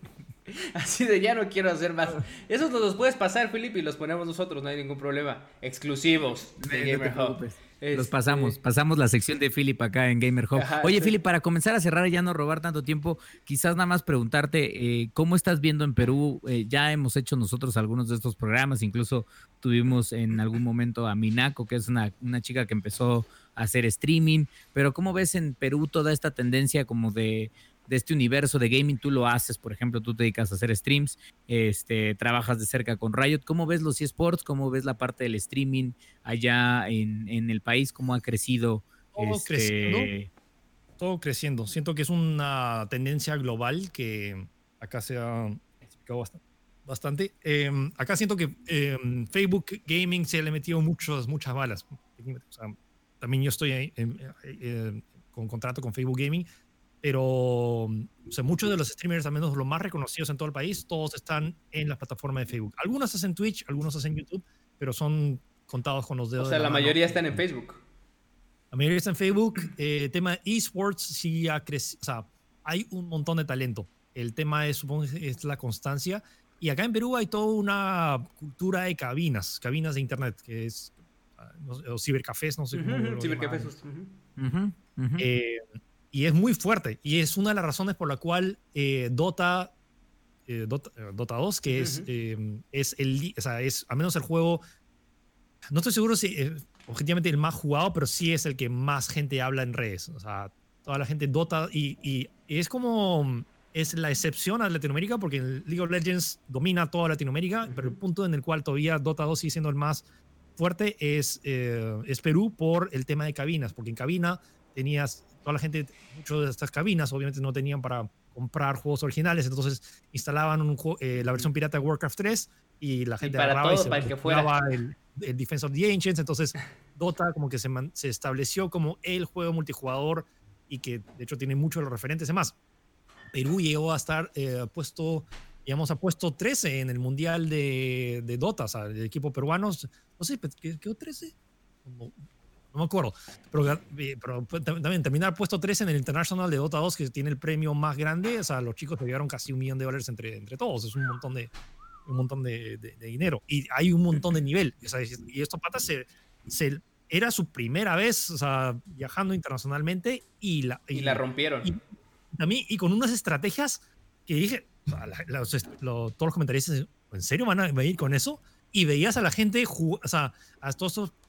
Así de ya no quiero hacer más. Eso nos los puedes pasar, Philip, y los ponemos nosotros, no hay ningún problema. Exclusivos de Gamer Hub. Los este, pasamos, pasamos la sección de Philip acá en Gamer Hub. Oye, Philip, para comenzar a cerrar y ya no robar tanto tiempo, quizás nada más preguntarte, eh, ¿cómo estás viendo en Perú? Eh, ya hemos hecho nosotros algunos de estos programas, incluso tuvimos en algún momento a Minako, que es una, una chica que empezó a hacer streaming, pero ¿cómo ves en Perú toda esta tendencia como de de este universo de gaming, tú lo haces, por ejemplo, tú te dedicas a hacer streams, este, trabajas de cerca con Riot. ¿Cómo ves los eSports? ¿Cómo ves la parte del streaming allá en, el país? ¿Cómo ha crecido? Todo este... creciendo. Todo creciendo. Siento que es una tendencia global que acá se ha explicado bastante. Em, acá siento que em, Facebook Gaming se le ha metido muchos, muchas balas. también yo estoy con contrato con Facebook Gaming pero o sea, muchos de los streamers, al menos los más reconocidos en todo el país, todos están en la plataforma de Facebook. Algunos hacen Twitch, algunos hacen YouTube, pero son contados con los dedos. O sea, la, mayoría están en Facebook. La mayoría está en Facebook. El eh, tema esports sí ha crecido. O sea, hay un montón de talento. El tema es, supongo, es la constancia. Y acá en Perú hay toda una cultura de cabinas, cabinas de internet, que es, ah, o cibercafés, no sé cómo. cibercafés. Y es muy fuerte. Y es una de las razones por la cual eh, Dota, eh, Dota, eh, Dota, 2, que es, es el, o sea, es al menos el juego, no estoy seguro si objetivamente el más jugado, pero sí es el que más gente habla en redes. O sea, toda la gente Dota y, y es como es la excepción a Latinoamérica porque League of Legends domina toda Latinoamérica, pero el punto en el cual todavía Dota 2 sigue siendo el más fuerte es, es Perú por el tema de cabinas, porque en cabina tenías toda la gente, muchas de estas cabinas obviamente no tenían para comprar juegos originales, entonces instalaban un, eh, la versión pirata de Warcraft 3 y la gente agarraba y se para que fuera. El, el, Defense of the Ancients, entonces Dota como que se, se estableció como el juego multijugador y que de hecho tiene muchos los referentes. Además, Perú llegó a estar eh, puesto, digamos, a puesto 13 en el Mundial de, de Dota, o sea, el equipo peruano, no sé, ¿quedó 13? No me acuerdo. Pero, eh, pero, también terminar puesto 3 en el International de Dota 2, que tiene el premio más grande. O sea, los chicos se llevaron casi un millón de dólares entre, entre todos. Es un montón de, un montón de, de, dinero. Y hay un montón de nivel. O sea, y estos patas se, se, era su primera vez o sea, viajando internacionalmente y la, y, la rompieron. Y, también, y con unas estrategias que dije, todos los comentaristas, ¿en serio van a ir con eso? Y veías a la gente, o sea, a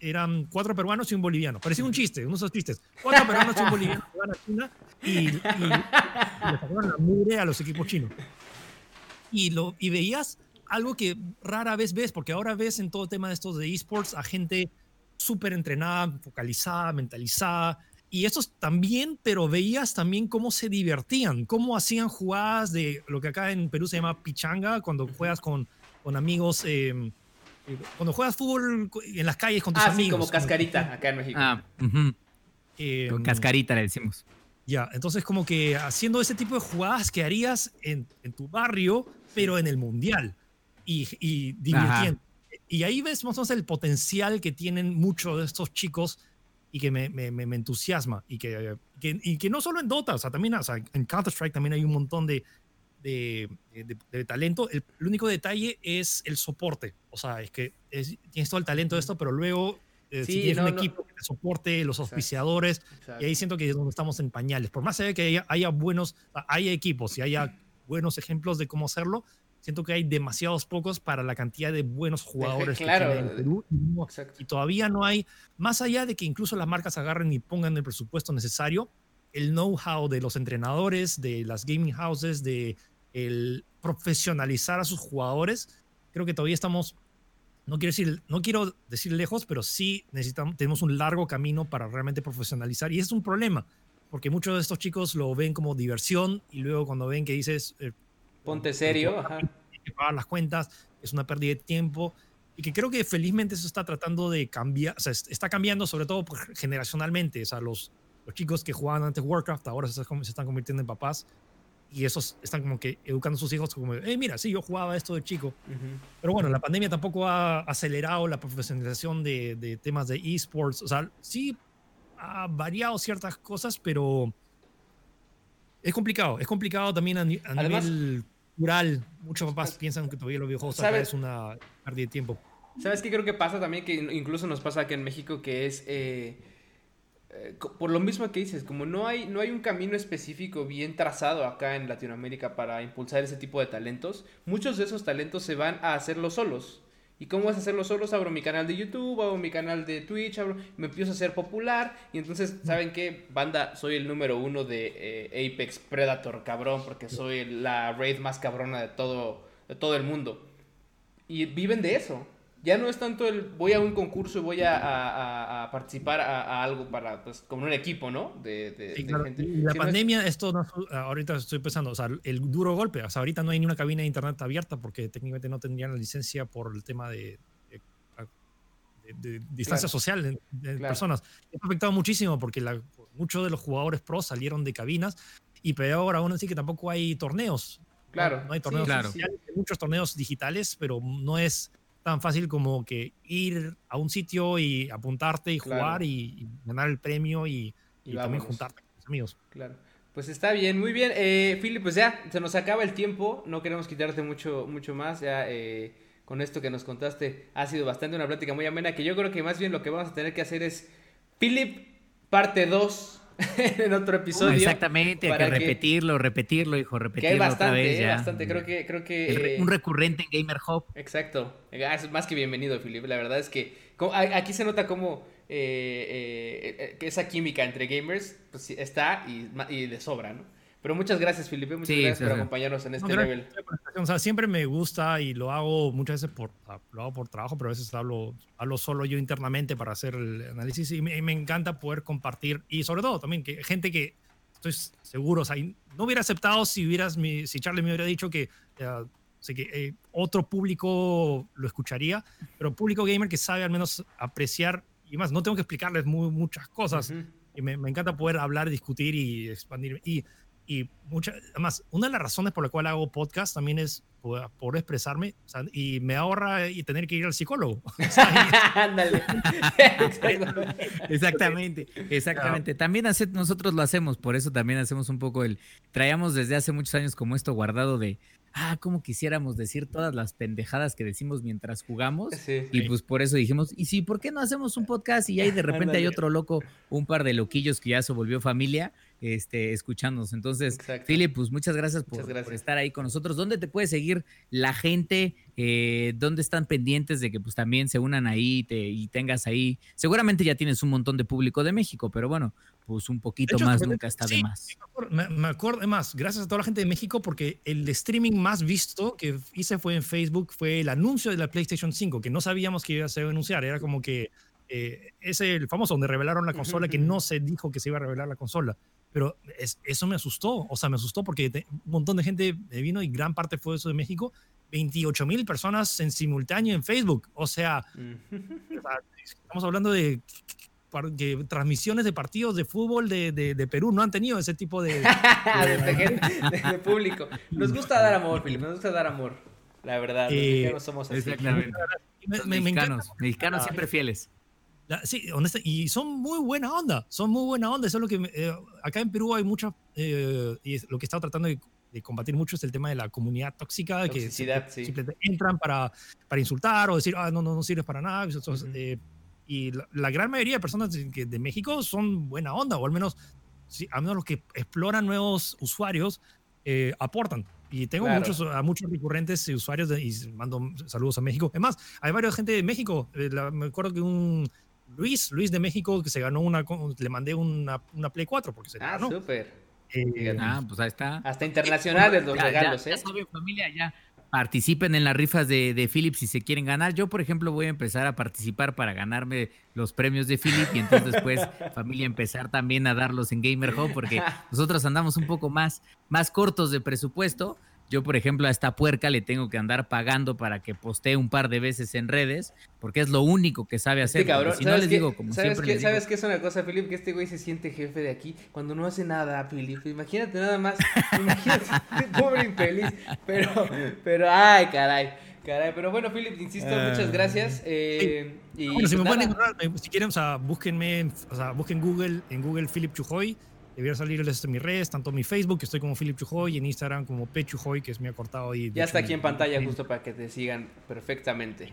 eran cuatro peruanos y un boliviano. Parecía un chiste, unos esos chistes. Cuatro peruanos y un boliviano van a China y, le sacaron la mugre a los equipos chinos. Y, lo, y veías algo que rara vez ves, porque ahora ves en todo tema de estos de esports a gente súper entrenada, focalizada, mentalizada. Y estos también, pero veías también cómo se divertían, cómo hacían jugadas de lo que acá en Perú se llama pichanga, cuando juegas con, con amigos. Eh, cuando juegas fútbol en las calles con tus ah, amigos. Sí, como cascarita acá en México. Ah, eh, cascarita le decimos. Ya, entonces como que haciendo ese tipo de jugadas que harías en, en tu barrio, pero en el mundial y, y divirtiendo. Y ahí ves más o menos el potencial que tienen muchos de estos chicos y que me, me, me entusiasma. Y que, que, y que no solo en Dota, o sea, también o sea, en Counter-Strike también hay un montón de, de, de, talento. El, único detalle es el soporte. O sea, es que tienes todo el talento de esto, pero luego eh, si tienes un equipo que te soporte, los auspiciadores, y ahí siento que es donde estamos en pañales. Por más que haya, buenos, haya equipos y haya buenos ejemplos de cómo hacerlo, siento que hay demasiados pocos para la cantidad de buenos jugadores que tiene en Perú. Y todavía no hay, más allá de que incluso las marcas agarren y pongan el presupuesto necesario, el know-how de los entrenadores, de las gaming houses, de el profesionalizar a sus jugadores, creo que todavía estamos, no quiero decir, no quiero decir lejos, pero sí necesitamos, tenemos un largo camino para realmente profesionalizar y es un problema, porque muchos de estos chicos lo ven como diversión y luego cuando ven que dices... Eh, Ponte serio. que pagar las cuentas, es una pérdida de tiempo y que creo que felizmente eso está tratando de cambiar, o sea, está cambiando sobre todo generacionalmente, o sea, los, los chicos que jugaban antes Warcraft ahora se están convirtiendo en papás y esos están como que educando a sus hijos como, hey, mira, sí, yo jugaba esto de chico. Pero bueno, la pandemia tampoco ha acelerado la profesionalización de, de temas de esports. O sea, sí ha variado ciertas cosas, pero es complicado. Es complicado también a, nivel cultural. Muchos papás piensan que todavía los videojuegos es una pérdida de tiempo. ¿Sabes qué creo que pasa también? Que incluso nos pasa aquí en México, que es... Eh, eh, por lo mismo que dices, como no hay, no hay un camino específico bien trazado acá en Latinoamérica para impulsar ese tipo de talentos, muchos de esos talentos se van a hacerlo solos. ¿Y cómo vas a hacerlo solos? Abro mi canal de YouTube, abro mi canal de Twitch, me empiezo a hacer popular. Y entonces, ¿saben qué? Banda, soy el número uno de eh, Apex Predator, cabrón, porque soy la raid más cabrona de todo, de todo el mundo. Y viven de eso ya no es tanto el voy a un concurso y voy a, participar a, algo para, pues, como un equipo, ¿no? De, gente. la pandemia, esto no, ahorita estoy pensando, o sea, el duro golpe, o sea, ahorita no hay ni una cabina de internet abierta porque técnicamente no tendrían la licencia por el tema de, distancia social de, personas. Ha afectado muchísimo porque muchos de los jugadores pro salieron de cabinas y peor aún así que tampoco hay torneos. Claro. No, hay torneos hay muchos torneos digitales, pero no es tan fácil como que ir a un sitio y apuntarte y jugar y, ganar el premio y, también juntarte con tus amigos. Claro. Pues está bien, muy bien. Eh, Philip, pues ya se nos acaba el tiempo. No queremos quitarte mucho, mucho más. Ya eh, con esto que nos contaste ha sido bastante una plática muy amena. Que yo creo que más bien lo que vamos a tener que hacer es Philip, parte 2 en otro episodio. Exactamente, hay que repetirlo, repetirlo, hijo, repetirlo. Que hay bastante, bastante. Creo que, creo que. un recurrente en Gamer Hub. Exacto. Ah, es más que bienvenido, Philip. La verdad es que aquí se nota cómo eh, eh, esa química entre gamers pues, está y, y de sobra, ¿no? Pero muchas gracias, Felipe. Muchas gracias por acompañarnos en este level. O sea, siempre me gusta y lo hago muchas veces por, lo hago por trabajo, pero a veces hablo, hablo solo yo internamente para hacer el análisis y me, encanta poder compartir y sobre todo también que gente que estoy seguro, o sea, no hubiera aceptado si hubieras, si Charlie me hubiera dicho que, uh, que eh, otro público lo escucharía, pero público gamer que sabe al menos apreciar y más, no tengo que explicarles muy, muchas cosas. Y me, me, encanta poder hablar, discutir y expandir. Y y muchas, además, una de las razones por la cual hago podcast también es por, expresarme y me ahorra y tener que ir al psicólogo. Ándale. exactamente, exactamente. También hace, nosotros lo hacemos, por eso también hacemos un poco el... Traíamos desde hace muchos años como esto guardado de, ah, como quisiéramos decir todas las pendejadas que decimos mientras jugamos. y pues por eso dijimos, y sí, ¿por qué no hacemos un podcast? Y ahí de repente hay otro loco, un par de loquillos que ya se volvió familia este, escuchándonos. Entonces, Philip, pues muchas gracias, por, estar ahí con nosotros. ¿Dónde te puede seguir la gente? Eh, ¿Dónde están pendientes de que pues también se unan ahí y tengas ahí? Seguramente ya tienes un montón de público de México, pero bueno, pues un poquito más nunca está de más. Me, acuerdo, más, gracias a toda la gente de México porque el streaming más visto que hice fue en Facebook, fue el anuncio de la PlayStation 5, que no sabíamos que iba a ser anunciar, era como que eh, ese el famoso donde revelaron la consola, que no se dijo que se iba a revelar la consola. Pero eso me asustó, o sea, me asustó porque un montón de gente vino y gran parte fue eso de México. 28 mil personas en simultáneo en Facebook. O sea, estamos hablando de que transmisiones de partidos de fútbol de, de, Perú no han tenido ese tipo de, de, público. Nos gusta dar amor, Felipe, nos gusta dar amor. La verdad, los eh, mexicanos somos así. mexicanos, mexicanos siempre fieles. Sí, honesta, y son muy buena onda, son muy buena onda. Eso es lo que eh, acá en Perú hay mucha, eh, y lo que he estado tratando de, combatir mucho es el tema de la comunidad tóxica, que simplemente entran para, para insultar o decir, ah, no, no, no sirves para nada. Eh, y la, gran mayoría de personas de, de, México son buena onda, o al menos, sí, al menos los que exploran nuevos usuarios aportan. Y tengo muchos, a muchos recurrentes usuarios y mando saludos a México. Es más, hay varias gente de México. me acuerdo que un Luis, Luis de México, que se ganó una, le mandé una, una Play 4 porque se Ah, súper. Eh, ah, pues ahí está. Hasta internacionales los regalos, ¿eh? Ya familia, ya participen en las rifas de, de Philip si se quieren ganar. Yo, por ejemplo, voy a empezar a participar para ganarme los premios de Philip y entonces después, familia, empezar también a darlos en Gamer Hub porque nosotros andamos un poco más, más cortos de presupuesto Yo, por ejemplo, a esta puerca le tengo que andar pagando para que postee un par de veces en redes, porque es lo único que sabe hacer. si no les digo, como ¿sabes siempre. Qué, ¿Sabes qué es una cosa, Philip? Que este güey se siente jefe de aquí cuando no hace nada, Philip. Imagínate nada más. Imagínate, pobre infeliz. Pero, pero, ay, caray. Caray, pero bueno, Philip, insisto, muchas ah, gracias. Eh, y bueno, si me pueden encontrar, si quieren, o sea, búsquenme, o sea, busquen Google, en Google Philip Chujoy Debería salirles en mis redes, tanto mi Facebook, que estoy como Philip Chujoy, y en Instagram como Pechujoy, que es mi acortado ahí. Ya está aquí en pantalla justo para que te sigan perfectamente.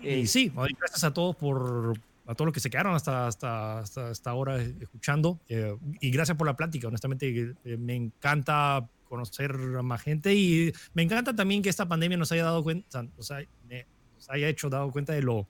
Y eh, sí, gracias a todos por a todos los que se quedaron hasta, hasta, hasta, hasta ahora escuchando. Eh, y gracias por la plática. Honestamente, eh, me encanta conocer a más gente y me encanta también que esta pandemia nos haya dado cuenta, nos haya hecho dado cuenta de lo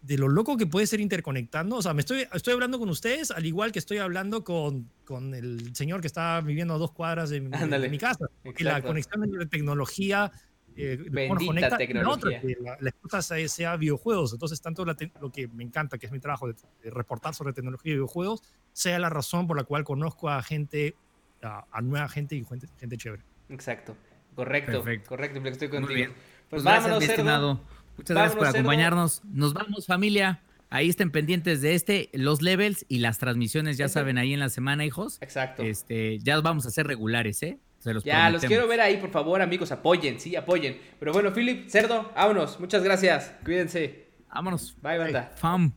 de lo loco que puede ser interconectando. O sea, me estoy, estoy hablando con ustedes al igual que estoy hablando con, con el señor que está viviendo a dos cuadras de, mi casa. Y la conexión de tecnología. Eh, Bendita tecnología. la, excusa sea, videojuegos. Entonces, tanto lo que me encanta, que es mi trabajo de, reportar sobre tecnología y videojuegos, sea la razón por la cual conozco a gente, a, nueva gente y gente, gente chévere. Exacto. Correcto. Correcto, estoy contigo. Muy bien. Pues, pues vámonos, Muchas gracias por acompañarnos. Nos vamos, familia. Ahí estén pendientes de este, los levels y las transmisiones, ya saben, ahí en la semana, hijos. Exacto. Este, ya vamos a ser regulares, ¿eh? Se los ya, los quiero ver ahí, por favor, amigos, apoyen, sí, apoyen. Pero bueno, Philip, Cerdo, vámonos. Muchas gracias. Cuídense. Vámonos. Bye, banda. Fam.